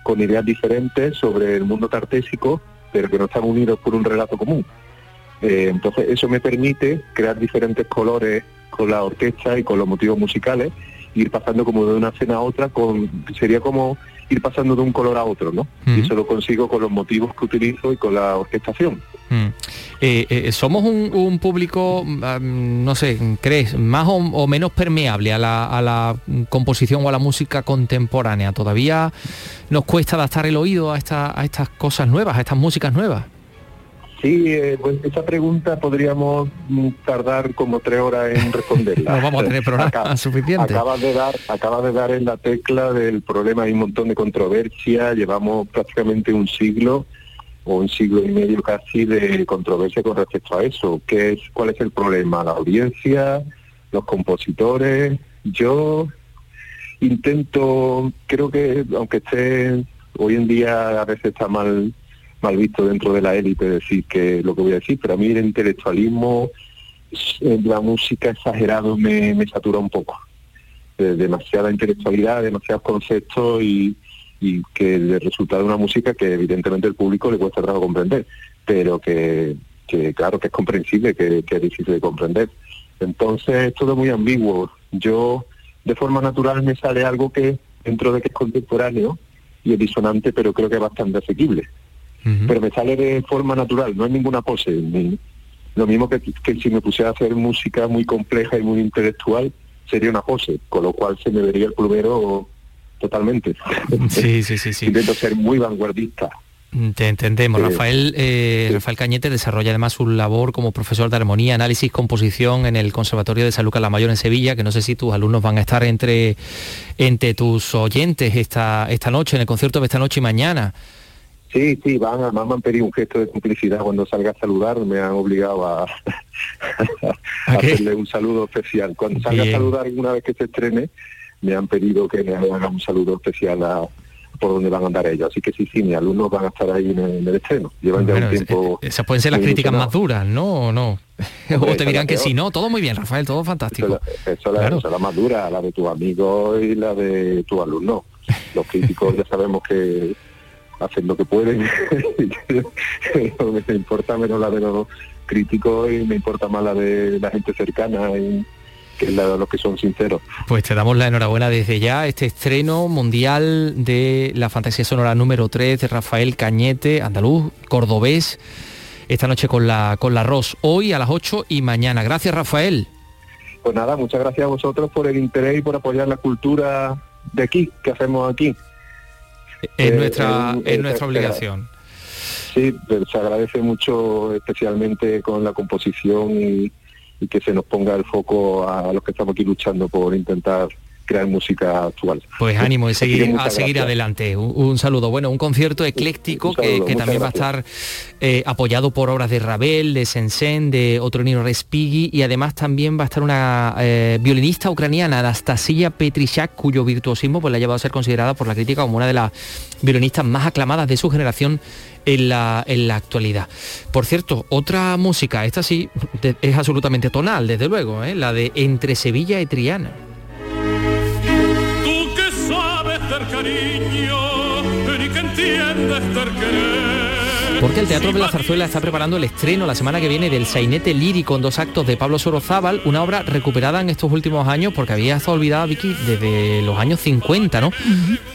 [SPEAKER 17] con ideas diferentes sobre el mundo tartésico, pero que no están unidos por un relato común. Eh, entonces eso me permite crear diferentes colores con la orquesta y con los motivos musicales, ir pasando como de una escena a otra, sería como ir pasando de un color a otro, ¿no? Y eso lo consigo con los motivos que utilizo y con la orquestación.
[SPEAKER 3] Mm. Eh, eh, somos un, un público, mm, no sé, ¿crees? Más o, o menos permeable a la, a la composición o a la música contemporánea. Todavía nos cuesta adaptar el oído a, esta- a estas cosas nuevas, a estas músicas nuevas.
[SPEAKER 17] Sí, eh, pues esa pregunta podríamos mm, tardar como tres horas en responderla.
[SPEAKER 3] No vamos a tener programa
[SPEAKER 17] Acá-
[SPEAKER 3] suficiente.
[SPEAKER 17] Acabas de dar, acabas de dar en la tecla del problema, hay un montón de controversia, llevamos prácticamente un siglo o un siglo y medio casi de controversia con respecto a eso. ¿Qué es, ¿Cuál es el problema? ¿La audiencia? ¿Los compositores? Yo intento, creo que aunque esté hoy en día a veces está mal mal visto dentro de la élite decir que lo que voy a decir, pero a mí el intelectualismo, eh, la música exagerado me, me satura un poco. Eh, demasiada intelectualidad, demasiados conceptos y, y que el resultado de una música que evidentemente el público le cuesta trabajo comprender, pero que, que claro que es comprensible, que, que es difícil de comprender. Entonces es todo muy ambiguo. Yo de forma natural me sale algo que dentro de que es contemporáneo y es disonante, pero creo que es bastante asequible pero me sale de forma natural, no hay ninguna pose. ni- lo mismo que, que si me pusiera a hacer música muy compleja y muy intelectual, sería una pose, con lo cual se me vería el plumero totalmente.
[SPEAKER 3] Sí, sí, sí, sí.
[SPEAKER 17] Intento ser muy vanguardista.
[SPEAKER 3] Te entendemos.
[SPEAKER 17] Sí.
[SPEAKER 3] Rafael, eh, Rafael Cañete desarrolla además su labor como profesor de armonía, análisis, composición en el Conservatorio de San Lucas la Mayor en Sevilla, que no sé si tus alumnos van a estar entre, entre tus oyentes esta, esta noche, en el concierto de esta noche y mañana.
[SPEAKER 17] Sí, sí, van, además me han pedido un gesto de complicidad cuando salga a saludar, me han obligado a, a hacerle un saludo especial. Cuando salga
[SPEAKER 3] Bien.
[SPEAKER 17] a saludar una vez que se estrene, me han pedido que le haga un saludo especial a por donde van a andar ellos. Así que sí, sí, mis alumnos van a estar ahí en el, en el estreno. Llevan ya un tiempo...
[SPEAKER 3] Esas pueden ser las críticas más duras, ¿no? ¿O no?
[SPEAKER 17] Hombre,
[SPEAKER 3] o
[SPEAKER 17] esa
[SPEAKER 3] te dirán
[SPEAKER 17] la
[SPEAKER 3] que sí, no, todo muy bien, Rafael, todo fantástico.
[SPEAKER 17] Eso, es la,
[SPEAKER 3] Claro.
[SPEAKER 17] es la más dura, la de tus amigos y la de tus alumnos. Los críticos ya sabemos que hacen lo que pueden. Pero me importa menos la de los críticos y me importa más la de la gente cercana y que es la de los que son sinceros.
[SPEAKER 3] Pues te damos la enhorabuena desde ya, este estreno mundial de la fantasía sonora número 3 de Rafael Cañete, andaluz, cordobés, esta noche con la, con la ROS, hoy a las 8 y mañana. Gracias Rafael.
[SPEAKER 17] Pues nada, muchas gracias a vosotros por el interés y por apoyar la cultura de aquí, que hacemos aquí.
[SPEAKER 3] Es
[SPEAKER 17] Eh,
[SPEAKER 3] nuestra,
[SPEAKER 17] eh,
[SPEAKER 3] es nuestra obligación.
[SPEAKER 17] Sí, se agradece mucho especialmente con la composición y, y que se nos ponga el foco a, los que estamos aquí luchando por intentar crear música actual.
[SPEAKER 3] Pues ánimo de seguir, a seguir
[SPEAKER 17] gracias.
[SPEAKER 3] adelante. Un, un saludo. Bueno, un concierto ecléctico
[SPEAKER 17] Un
[SPEAKER 3] que,
[SPEAKER 17] saludo,
[SPEAKER 3] que
[SPEAKER 17] muchas
[SPEAKER 3] también va a estar eh, apoyado por obras de Ravel, de Sensen, de Otronino Respighi y además también va a estar una eh, violinista ucraniana, Anastasia Petrishak, cuyo virtuosismo pues, la ha llevado a ser considerada por la crítica como una de las violinistas más aclamadas de su generación en la, en la actualidad. Por cierto, otra música, esta sí de- es absolutamente tonal, desde luego, ¿eh? la de Entre Sevilla y Triana.
[SPEAKER 12] Cariño, ni que en ti
[SPEAKER 3] Porque el Teatro de la Zarzuela está preparando el estreno la semana que viene del Sainete Lírico en dos actos de Pablo Sorozábal, una obra recuperada en estos últimos años porque había estado olvidada, Vicky, desde los años 50, ¿no?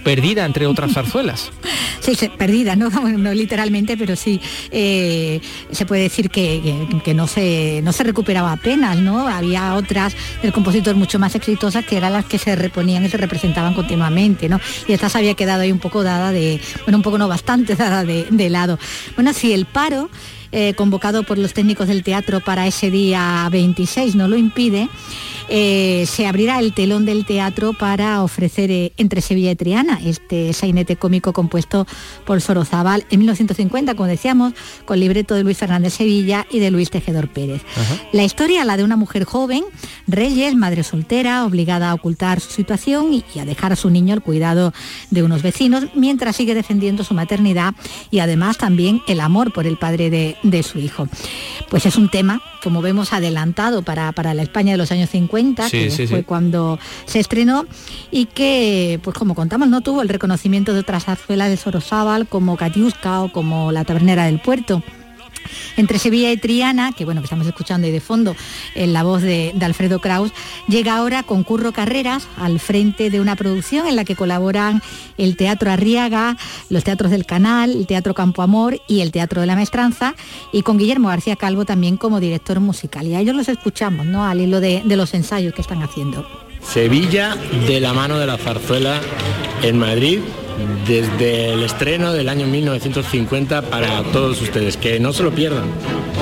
[SPEAKER 3] Perdida entre otras zarzuelas.
[SPEAKER 4] Sí, se- perdida, ¿no? no literalmente, pero sí eh, se puede decir que, que- que no, se, no se recuperaba apenas, ¿no? Había otras del compositor mucho más exitosas que eran las que se reponían y se representaban continuamente, ¿no? Y esta se había quedado ahí un poco dada de, bueno, un poco no bastante dada de, de lado. Bueno, si el paro eh, convocado por los técnicos del teatro para ese día 26 no lo impide, eh, se abrirá el telón del teatro para ofrecer eh, Entre Sevilla y Triana, este sainete cómico compuesto por Sorozábal en 1950, como decíamos, con libreto de Luis Fernández Sevilla y de Luis Tejedor Pérez. La historia, la de una mujer joven, Reyes, madre soltera, obligada a ocultar su situación y, y a dejar a su niño al cuidado de unos vecinos, mientras sigue defendiendo su maternidad y además también el amor por el padre de, de su hijo. Pues es un tema, como vemos, adelantado para, para la España de los años 50,
[SPEAKER 3] Sí,
[SPEAKER 4] que
[SPEAKER 3] sí,
[SPEAKER 4] fue
[SPEAKER 3] sí.
[SPEAKER 4] cuando se estrenó y que, pues como contamos, no tuvo el reconocimiento de otras zarzuelas de Sorozábal como Catiusca o como La Tabernera del Puerto. Entre Sevilla y Triana, que bueno, que estamos escuchando de fondo en la voz de, Alfredo Kraus, llega ahora con Curro Carreras al frente de una producción en la que colaboran el Teatro Arriaga, los teatros del Canal, el Teatro Campo Amor y el Teatro de la Maestranza, y con Guillermo García Calvo también como director musical. Y a ellos los escuchamos, ¿no? Al hilo de los ensayos que están haciendo.
[SPEAKER 18] Sevilla de la mano de la zarzuela en Madrid desde el estreno del año 1950 para todos ustedes, que no se lo pierdan.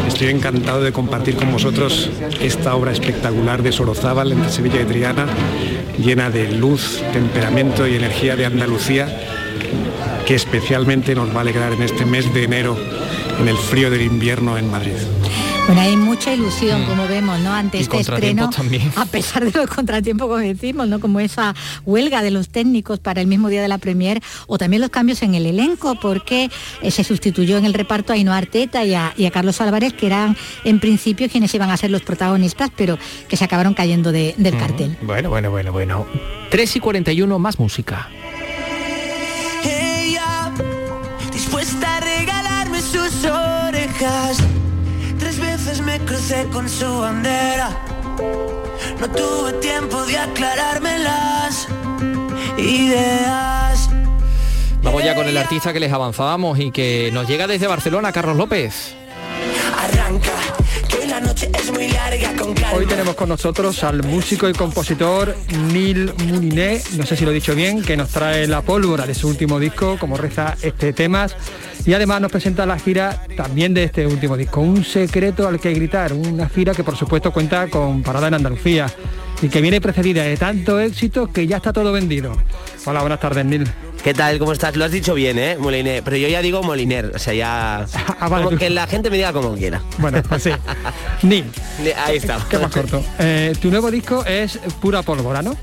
[SPEAKER 19] Estoy encantado de compartir con vosotros esta obra espectacular de Sorozábal entre Sevilla y Triana, llena de luz, temperamento y energía de Andalucía, que especialmente nos va a alegrar en este mes de enero, en el frío del invierno en Madrid.
[SPEAKER 4] Bueno, hay mucha ilusión, como vemos, ¿no? Ante
[SPEAKER 19] Y
[SPEAKER 4] este estreno,
[SPEAKER 19] también.
[SPEAKER 4] a pesar de los contratiempos, como decimos, ¿no? Como esa huelga de los técnicos para el mismo día de la premier, o también los cambios en el elenco, porque eh, se sustituyó en el reparto a Ainhoa Arteta y a, y a Carlos Álvarez, que eran en principio quienes iban a ser los protagonistas, pero que se acabaron cayendo de- del cartel.
[SPEAKER 3] Bueno, bueno, bueno, bueno. 3 y 41 más música.
[SPEAKER 16] Ella, dispuesta a regalarme sus orejas. Veces me crucé con su bandera. No tuve tiempo de aclararme las ideas.
[SPEAKER 3] Vamos ya con el artista que les avanzábamos y que nos llega desde Barcelona, Carlos López.
[SPEAKER 16] Arranca, la noche es muy larga con calma.
[SPEAKER 20] Hoy tenemos con nosotros al músico y compositor Neil Moulinet, no sé si lo he dicho bien, que nos trae la pólvora de su último disco, como reza este temas, y además nos presenta la gira también de este último disco, Un secreto al que gritar, una gira que por supuesto cuenta con parada en Andalucía y que viene precedida de tanto éxito que ya está todo vendido. Hola, buenas tardes, Neil.
[SPEAKER 21] ¿Qué tal? ¿Cómo estás? Lo has dicho bien, ¿eh? Moliné. Pero yo ya digo Moliner. O sea, ya...
[SPEAKER 20] vale,
[SPEAKER 21] como
[SPEAKER 20] tú-
[SPEAKER 21] que la gente me diga como quiera.
[SPEAKER 20] Bueno, pues sí. Neil.
[SPEAKER 21] Ahí está.
[SPEAKER 20] Qué más corto. Eh, tu nuevo disco es pura pólvora, ¿no?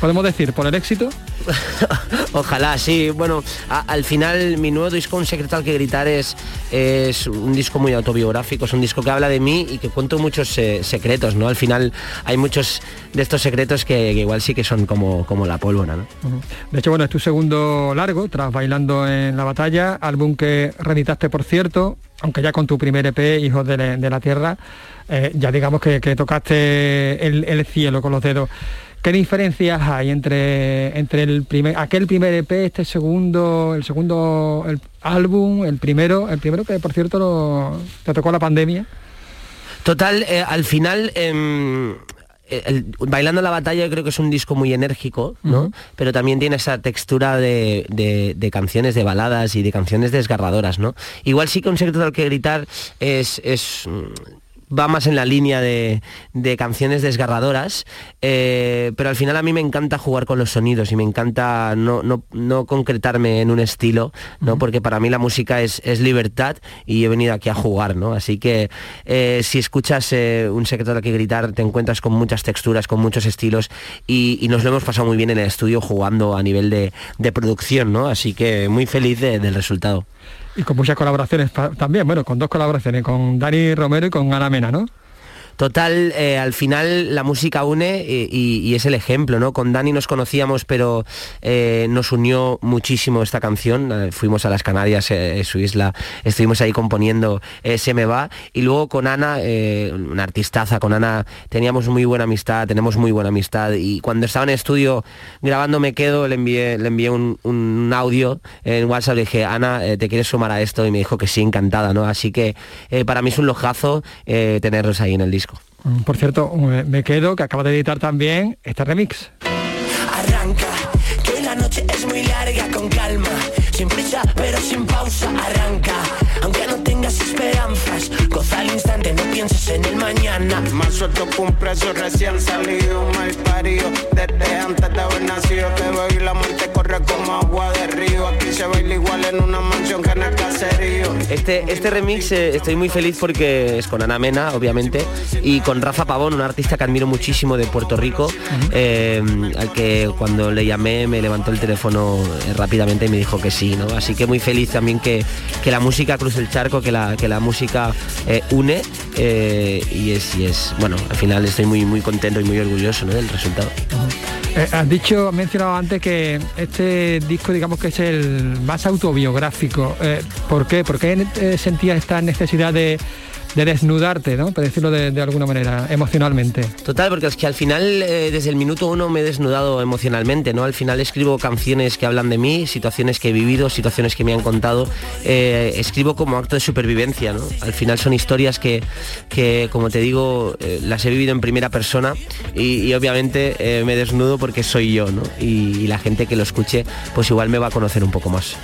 [SPEAKER 20] Podemos decir, por el éxito.
[SPEAKER 21] Ojalá, sí. Bueno, a- al final mi nuevo disco, Un secreto al que gritar, es, es un disco muy autobiográfico, es un disco que habla de mí y que cuento muchos eh, secretos, ¿no? Al final hay muchos de estos secretos que, que igual sí que son como, como la pólvora, ¿no?
[SPEAKER 20] De hecho, bueno, es tu segundo largo, tras Bailando en la Batalla, álbum que reeditaste, por cierto, aunque ya con tu primer EP, Hijos de, la- de la Tierra, eh, ya digamos que, que tocaste el, el cielo con los dedos. ¿Qué diferencias hay entre, entre el primer, aquel primer EP, este segundo, el segundo el álbum, el primero, el primero que por cierto lo- te tocó la pandemia?
[SPEAKER 21] Total, eh, al final, em, el- Bailando la batalla yo creo que es un disco muy enérgico, ¿no? Pero también tiene esa textura de, de- de canciones, de baladas y de canciones desgarradoras, ¿no? Igual sí que un secreto al que gritar es... es va más en la línea de, de canciones desgarradoras, eh, pero al final a mí me encanta jugar con los sonidos y me encanta no, no- no concretarme en un estilo, ¿no? porque para mí la música es, es libertad y he venido aquí a jugar, ¿no? Así que eh, si escuchas eh, un secreto que gritar, te encuentras con muchas texturas, con muchos estilos y, y nos lo hemos pasado muy bien en el estudio jugando a nivel de, de producción, ¿no? Así que muy feliz de- del resultado.
[SPEAKER 20] Y con muchas colaboraciones también, bueno, con dos colaboraciones, con Dani Romero y con Ana Mena, ¿no?
[SPEAKER 21] Total, eh, al final la música une y, es el ejemplo, ¿no? Con Dani nos conocíamos, pero eh, nos unió muchísimo esta canción. Eh, fuimos a las Canarias, su isla, estuvimos ahí componiendo Se me va. Y luego con Ana, una artistaza, con Ana teníamos muy buena amistad, tenemos muy buena amistad. Y cuando estaba en estudio grabando Me Quedo, le envié, le un, un audio en WhatsApp, le dije, Ana, ¿te quieres sumar a esto? Y me dijo que sí, encantada, ¿no? Así que para mí es un lojazo tenerlos ahí en el disco.
[SPEAKER 20] Mm, Por cierto, me quedo que acaba de editar también este remix.
[SPEAKER 16] Arranca, que la noche es muy larga con calma, sin prisa pero sin pausa, arranca. Aunque no tengas esperanzas, pienses en el mañana.
[SPEAKER 22] Más suelto que un preso recién salido, mal parido. Desde antes de haber nacido te veo y la muerte corre como agua de río. Aquí se baila igual en una mansión que en el caserío.
[SPEAKER 21] Este, este remix eh, estoy muy feliz porque es con Ana Mena, obviamente, y con Rafa Pavón, un artista que admiro muchísimo de Puerto Rico, eh, al que cuando le llamé me levantó el teléfono eh, rápidamente y me dijo que sí, ¿no? Así que muy feliz también que, que la música cruce el charco, que la, que la música eh, une eh, y, es, y es, bueno, al final estoy muy, muy contento y muy orgulloso del resultado.
[SPEAKER 20] Eh, has dicho, has mencionado antes que este disco digamos que es el más autobiográfico. Eh, ¿Por qué? ¿Por qué eh, sentías esta necesidad de, de desnudarte, ¿no? Por decirlo de, alguna manera, emocionalmente.
[SPEAKER 21] Total, porque es que al final, eh, desde el minuto uno me he desnudado emocionalmente, ¿no? Al final escribo canciones que hablan de mí, situaciones que he vivido, situaciones que me han contado. eh, escribo como acto de supervivencia, ¿no? Al final son historias que, que como te digo, eh, las he vivido en primera persona y, obviamente me desnudo porque soy yo, ¿no? Y, y la gente que lo escuche, pues igual me va a conocer un poco más.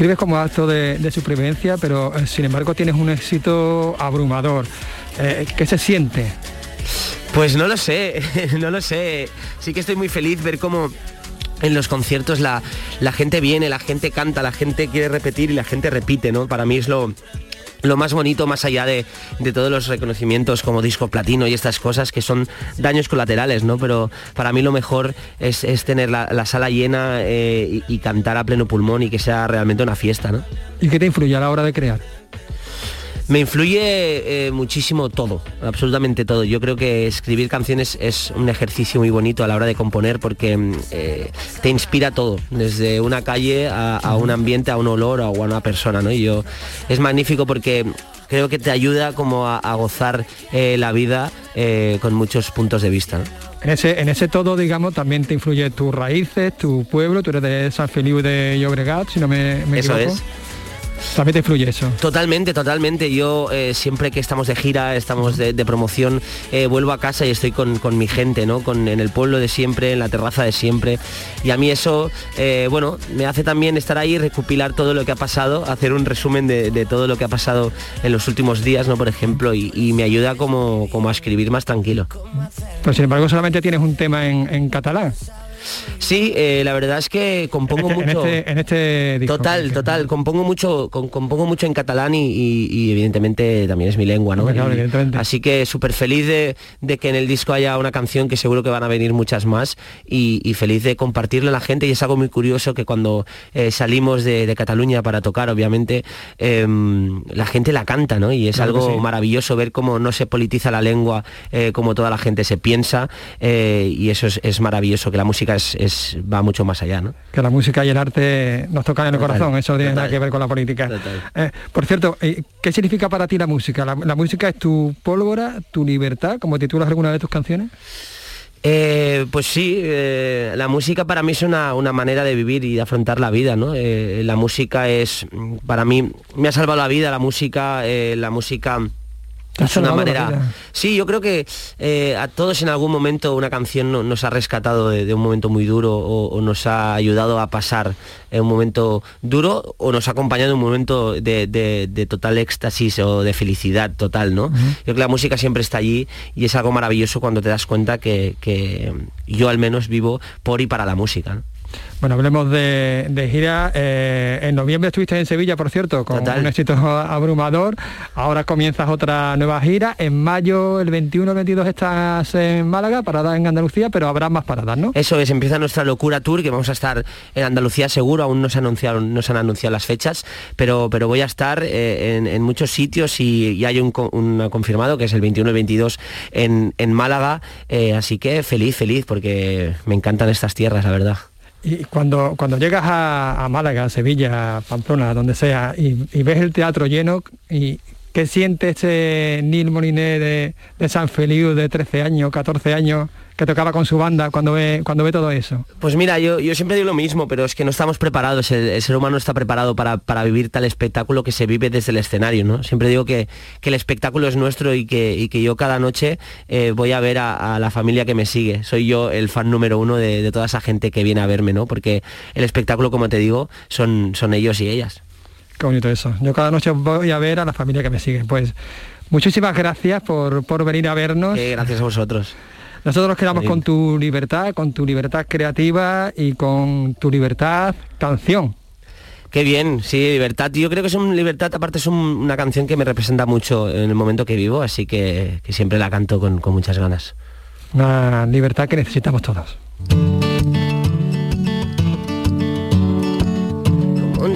[SPEAKER 20] Escribes como acto de, supervivencia, pero eh, sin embargo tienes un éxito abrumador. Eh, ¿Qué se siente?
[SPEAKER 21] Pues no lo sé, no lo sé. Sí que estoy muy feliz ver cómo en los conciertos la, la gente viene, la gente canta, la gente quiere repetir y la gente repite, ¿no? Para mí es lo, lo más bonito, más allá de, de todos los reconocimientos como disco platino y estas cosas que son daños colaterales, ¿no? Pero para mí lo mejor es, es tener la, la sala llena eh, y, y cantar a pleno pulmón y que sea realmente una fiesta, ¿no?
[SPEAKER 20] ¿Y qué te influye a la hora de crear?
[SPEAKER 21] Me influye eh, muchísimo todo, absolutamente todo. Yo creo que escribir canciones es un ejercicio muy bonito a la hora de componer porque mm, eh, te inspira todo, desde una calle a, a un ambiente, a un olor o a una persona, ¿no? Y yo es magnífico porque creo que te ayuda como a, a gozar eh, la vida con muchos puntos de vista. ¿no?
[SPEAKER 20] En ese, en ese todo, digamos, también te influye tus raíces, tu pueblo, tú eres de San Feliu de Llobregat, si no me, me
[SPEAKER 21] Eso
[SPEAKER 20] equivoco.
[SPEAKER 21] es.
[SPEAKER 20] También te influye eso.
[SPEAKER 21] Totalmente, totalmente. Yo eh, siempre que estamos de gira, estamos de, de promoción, eh, vuelvo a casa y estoy con, con mi gente, ¿no? Con, en el pueblo de siempre, en la terraza de siempre. Y a mí eso, eh, bueno, me hace también estar ahí, recopilar todo lo que ha pasado, hacer un resumen de, de todo lo que ha pasado en los últimos días, ¿no? Por ejemplo, y, y me ayuda como, como a escribir más tranquilo.
[SPEAKER 20] Pero sin embargo solamente tienes un tema en, en catalán.
[SPEAKER 21] Sí, eh, la verdad es que compongo
[SPEAKER 20] En este- en
[SPEAKER 21] mucho.
[SPEAKER 20] este- en este disco,
[SPEAKER 21] total, total. Compongo mucho, com- compongo mucho en catalán y, y- y evidentemente también es mi lengua, ¿no?
[SPEAKER 20] Claro,
[SPEAKER 21] Y- así que súper feliz de, de que en el disco haya una canción que seguro que van a venir muchas más y, feliz de compartirla a la gente y es algo muy curioso que cuando eh, salimos de, de Cataluña para tocar, obviamente, em, la gente la canta, ¿no? Y es
[SPEAKER 20] Claro
[SPEAKER 21] algo
[SPEAKER 20] sí.
[SPEAKER 21] maravilloso ver cómo no se politiza la lengua eh, como toda la gente se piensa y eso es, es maravilloso, que la música es, es- va mucho más allá, ¿no?
[SPEAKER 20] Que la música y el arte nos tocan en el
[SPEAKER 21] Total,
[SPEAKER 20] corazón, eso tiene nada que ver con la política. Eh, por cierto, eh, ¿qué significa para ti la música? ¿La, la música es tu pólvora, tu libertad, como titulas alguna de tus canciones?
[SPEAKER 21] Eh, pues sí, la música para mí es una, una manera de vivir y de afrontar la vida, ¿no? La música es, para mí, me ha salvado la vida, la música, la música... Es una manera. Sí, yo creo que eh, a todos en algún momento una canción no- nos ha rescatado de, de un momento muy duro o, o nos ha ayudado a pasar en un momento duro o nos ha acompañado en un momento de, de- de total éxtasis o de felicidad total, ¿no? Yo creo que la música siempre está allí y es algo maravilloso cuando te das cuenta que, que yo al menos vivo por y para la música. ¿no?
[SPEAKER 20] Bueno, hablemos de, de gira. Eh, en noviembre estuviste en Sevilla, por cierto, con un éxito abrumador. Ahora comienzas otra nueva gira. En mayo, el 21, 22 estás en Málaga, parada en Andalucía, pero habrá más paradas, ¿no?
[SPEAKER 21] Eso es, empieza nuestra locura tour, que vamos a estar en Andalucía seguro, aún no se, anunciaron, no se han anunciado las fechas, pero, pero voy a estar eh, en, muchos sitios y, hay un, confirmado, que es el 21 y 22 en, en Málaga. Eh, así que feliz, feliz, porque me encantan estas tierras, la verdad.
[SPEAKER 20] Y cuando, cuando llegas a, Málaga, Sevilla, Pamplona, donde sea, y, ves el teatro lleno, y ¿qué siente ese Neil Moliné de, de San Feliu de 13 años, 14 años? que tocaba con su banda cuando ve, cuando ve todo eso?
[SPEAKER 21] Pues mira, yo, yo siempre digo lo mismo, pero es que no estamos preparados, el, ser humano está preparado para, vivir tal espectáculo que se vive desde el escenario, ¿no? Siempre digo que, el espectáculo es nuestro y que, que yo cada noche eh, voy a ver a, la familia que me sigue. Soy yo el fan número uno de, toda esa gente que viene a verme, ¿no? Porque el espectáculo, como te digo, son, son ellos y ellas.
[SPEAKER 20] Qué bonito eso. Yo cada noche voy a ver a la familia que me sigue. Pues muchísimas gracias por, por venir a vernos.
[SPEAKER 21] gracias a vosotros.
[SPEAKER 20] Nosotros nos quedamos con tu libertad, con tu libertad creativa y con tu libertad canción.
[SPEAKER 21] Qué bien, sí, libertad. Yo creo que es un libertad, aparte es una canción que me representa mucho en el momento que vivo, así que, siempre la canto con, muchas ganas.
[SPEAKER 20] Una libertad que necesitamos todos.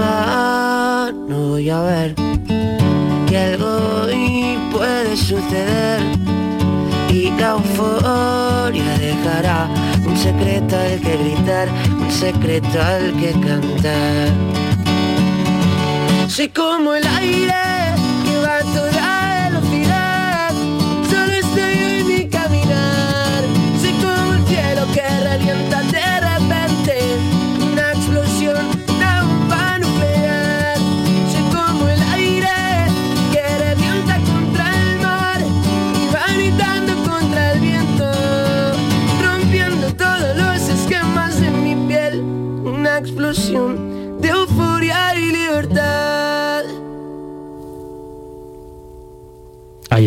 [SPEAKER 16] Mano voy a ver que algo puede suceder y la euforia dejará un secreto al que gritar, un secreto al que cantar. Soy como el aire que va a toda velocidad,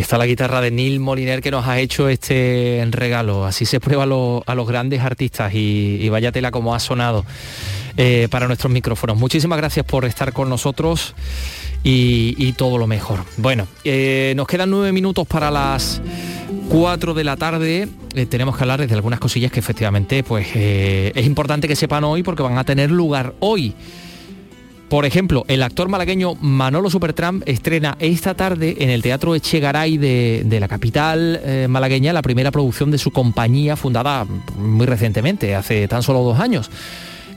[SPEAKER 3] está la guitarra de Neil Moliner que nos ha hecho este regalo. Así se prueba a los grandes artistas y, y, vaya como ha sonado eh, para nuestros micrófonos. Muchísimas gracias por estar con nosotros y, todo lo mejor. Bueno, eh, nos quedan nueve minutos para las 4 de la tarde eh, tenemos que hablar de algunas cosillas que efectivamente pues, es importante que sepan hoy porque van a tener lugar hoy. Por ejemplo, el actor malagueño Manolo Supertramp estrena esta tarde en el Teatro Echegaray de, de la capital eh, malagueña la primera producción de su compañía fundada muy recientemente, hace tan solo dos años.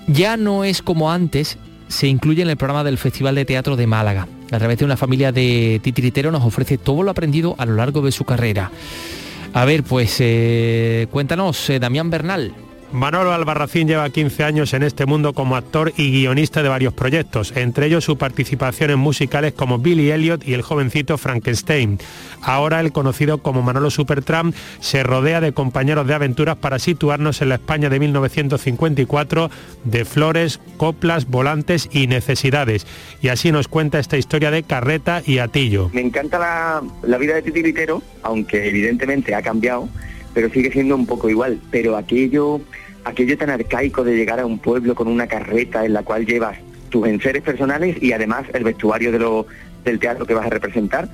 [SPEAKER 3] Ya no es como antes, se incluye en el programa del Festival de Teatro de Málaga. A través de una familia de titiriteros nos ofrece todo lo aprendido a lo largo de su carrera. A ver, pues eh, cuéntanos, eh, Damián Bernal.
[SPEAKER 23] Manolo Albarracín lleva 15 años en este mundo como actor y guionista de varios proyectos, entre ellos su participación en musicales como Billy Elliot y el jovencito Frankenstein. Ahora el conocido como Manolo Supertramp se rodea de compañeros de aventuras para situarnos en la España de 1954 de flores, coplas, volantes y necesidades. Y así nos cuenta esta historia de Carreta y Atillo.
[SPEAKER 24] Me encanta la, la vida de titiritero, aunque evidentemente ha cambiado pero sigue siendo un poco igual. Pero aquello, aquello tan arcaico de llegar a un pueblo con una carreta en la cual llevas tus enseres personales y además el vestuario del teatro que vas a representar,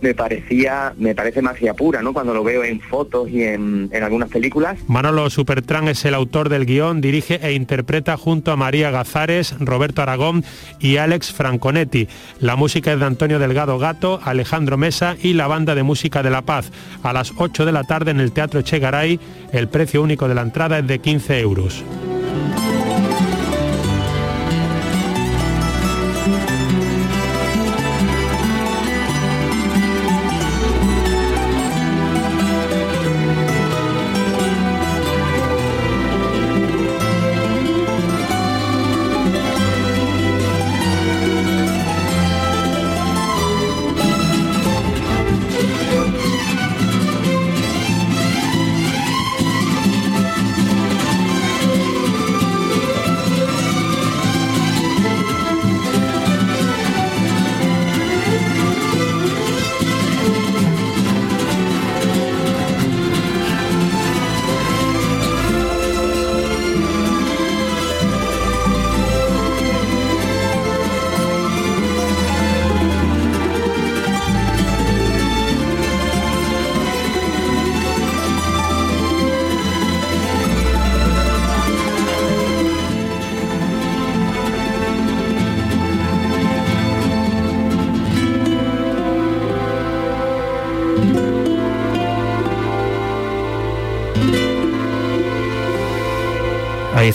[SPEAKER 24] me parecía, me parece magia pura, ¿no? Cuando lo veo en fotos y en, algunas películas.
[SPEAKER 23] Manolo Supertrán es el autor del guion, dirige e interpreta junto a María Gazares, Roberto Aragón y Alex Franconetti. La música es de Antonio Delgado Gato, Alejandro Mesa y la banda de música de La Paz. A las 8 de la tarde en el Teatro Chegaray, el precio único de la entrada es de 15 euros.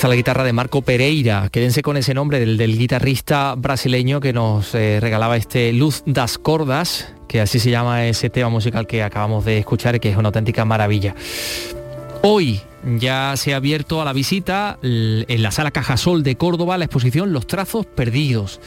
[SPEAKER 3] La guitarra de Marco Pereira. Quédense con ese nombre del, del guitarrista brasileño que nos eh, regalaba este Luz das Cordas, que así se llama ese tema musical que acabamos de escuchar que es una auténtica maravilla. Hoy ya se ha abierto a la visita en la sala Cajasol de Córdoba la exposición Los trazos perdidos.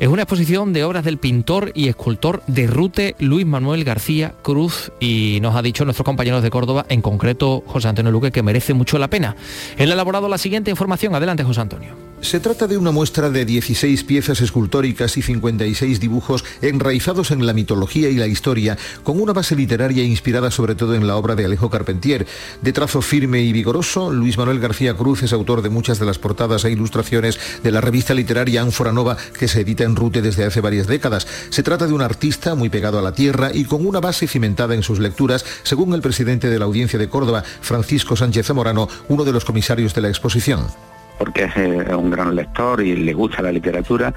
[SPEAKER 3] Es una exposición de obras del pintor y escultor de Rute Luis Manuel García Cruz y nos ha dicho nuestros compañeros de Córdoba, en concreto José Antonio Luque, que merece mucho la pena. Él ha elaborado la siguiente información. Adelante, José Antonio.
[SPEAKER 25] Se trata de una muestra de 16 piezas escultóricas y 56 dibujos enraizados en la mitología y la historia, con una base literaria inspirada sobre todo en la obra de Alejo Carpentier. De trazo firme y vigoroso, Luis Manuel García Cruz es autor de muchas de las portadas e ilustraciones de la revista literaria Ánfora Nova que se edita en Rute desde hace varias décadas. Se trata de un artista muy pegado a la tierra y con una base cimentada en sus lecturas, según el presidente de la Audiencia de Córdoba, Francisco Sánchez Zamorano, uno de los comisarios de la exposición.
[SPEAKER 26] Porque es eh, un gran lector y le gusta la literatura,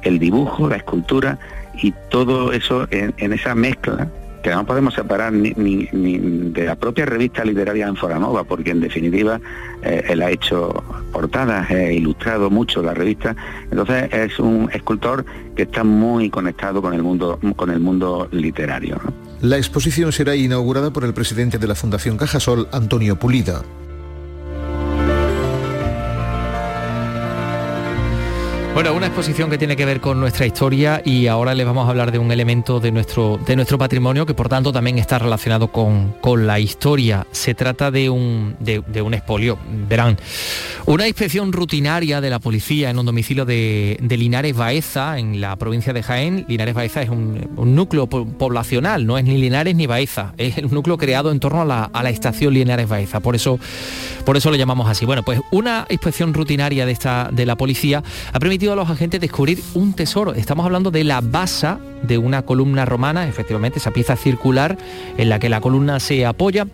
[SPEAKER 26] el dibujo, la escultura y todo eso en, esa mezcla que no podemos separar ni, de la propia revista literaria Anforanova, porque en definitiva eh, él ha hecho portadas, ha ilustrado mucho la revista, entonces es un escultor que está muy conectado con el mundo, con el mundo literario.
[SPEAKER 25] La exposición será inaugurada por el presidente de la Fundación Cajasol, Antonio Pulida.
[SPEAKER 3] Bueno, una exposición que tiene que ver con nuestra historia y ahora les vamos a hablar de un elemento de nuestro, de nuestro patrimonio que por tanto también está relacionado con, con la historia. Se trata de un, de, un expolio. Verán, una inspección rutinaria de la policía en un domicilio de, de Linares Baeza, en la provincia de Jaén. Linares Baeza es un, núcleo po- poblacional, no es ni Linares ni Baeza, es el núcleo creado en torno a la, a la estación Linares Baeza. Por eso, por eso lo llamamos así. Bueno, pues una inspección rutinaria de, esta, de la policía ha permitido a los agentes descubrir un tesoro. Estamos hablando de la basa de una columna romana, efectivamente, esa pieza circular en la que la columna se apoya,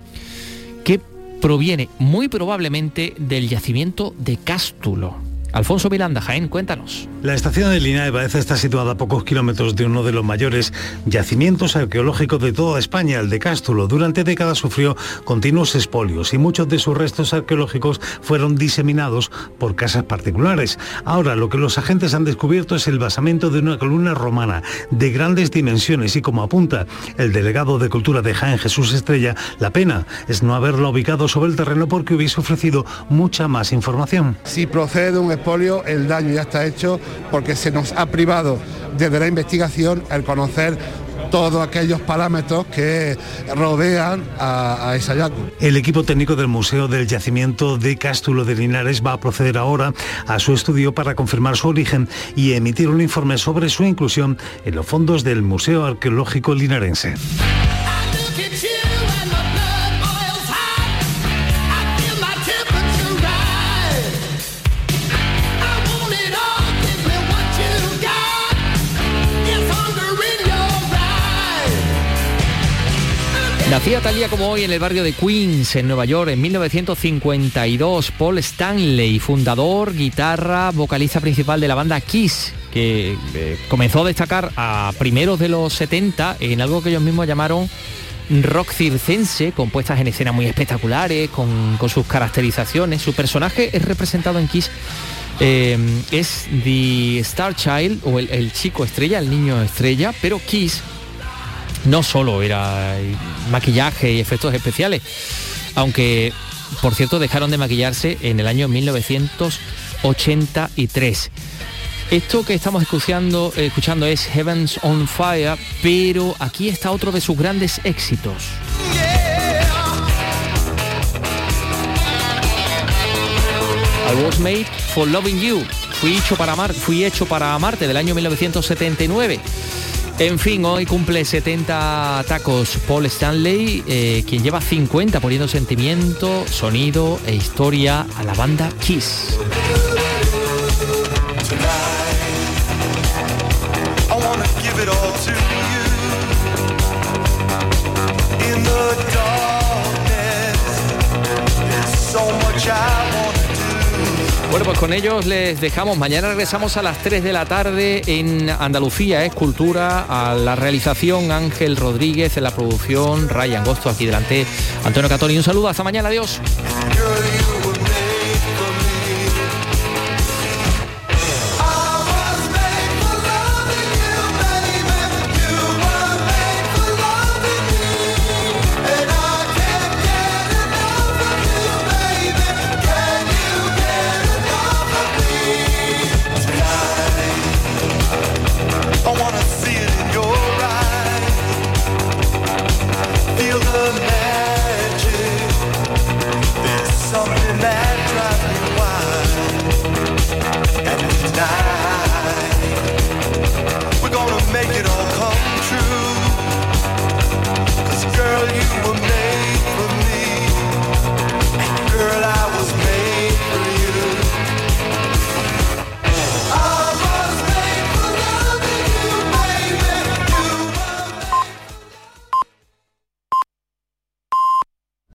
[SPEAKER 3] que proviene muy probablemente del yacimiento de Cástulo. Alfonso Miranda, Jaén, cuéntanos.
[SPEAKER 27] La estación de Linares Baeza está situada a pocos kilómetros de uno de los mayores yacimientos arqueológicos de toda España, el de Cástulo. Durante décadas sufrió continuos expolios y muchos de sus restos arqueológicos fueron diseminados por casas particulares. Ahora lo que los agentes han descubierto es el basamento de una columna romana de grandes dimensiones y como apunta el delegado de Cultura de Jaén, Jesús Estrella, la pena es no haberla ubicado sobre el terreno porque hubiese ofrecido mucha más información.
[SPEAKER 28] Si procede de un expolio, el daño ya está hecho porque se nos ha privado desde la investigación el conocer todos aquellos parámetros que rodean a, a ese hallazgo.
[SPEAKER 27] El equipo técnico del Museo del Yacimiento de Cástulo de Linares va a proceder ahora a su estudio para confirmar su origen y emitir un informe sobre su inclusión en los fondos del Museo Arqueológico Linarense.
[SPEAKER 3] Nacía tal día como hoy en el barrio de Queens, en Nueva York, en 1952. Paul Stanley, fundador, guitarra, vocalista principal de la banda Kiss, que eh, comenzó a destacar a primeros de los 70 en algo que ellos mismos llamaron rock circense, con puestas en escena muy espectaculares, con, sus caracterizaciones. Su personaje es representado en Kiss eh, es The Star Child o el chico estrella, el niño estrella, pero Kiss no solo era maquillaje y efectos especiales, aunque por cierto dejaron de maquillarse en el año 1983. Esto que estamos escuchando, escuchando es Heavens on Fire, pero aquí está otro de sus grandes éxitos. I was made for loving you. Fui hecho para amar, fui hecho para amarte del año 1979. En fin, hoy cumple 70 tacos Paul Stanley, eh, quien lleva 50 poniendo sentimiento, sonido e historia a la banda Kiss. Bueno, pues con ellos les dejamos. Mañana regresamos a las 3 de la tarde en Andalucía, Escultura, a la realización Ángel Rodríguez, en la producción Ryan Gosto aquí delante, Antonio Catoni. Un saludo, hasta mañana, adiós.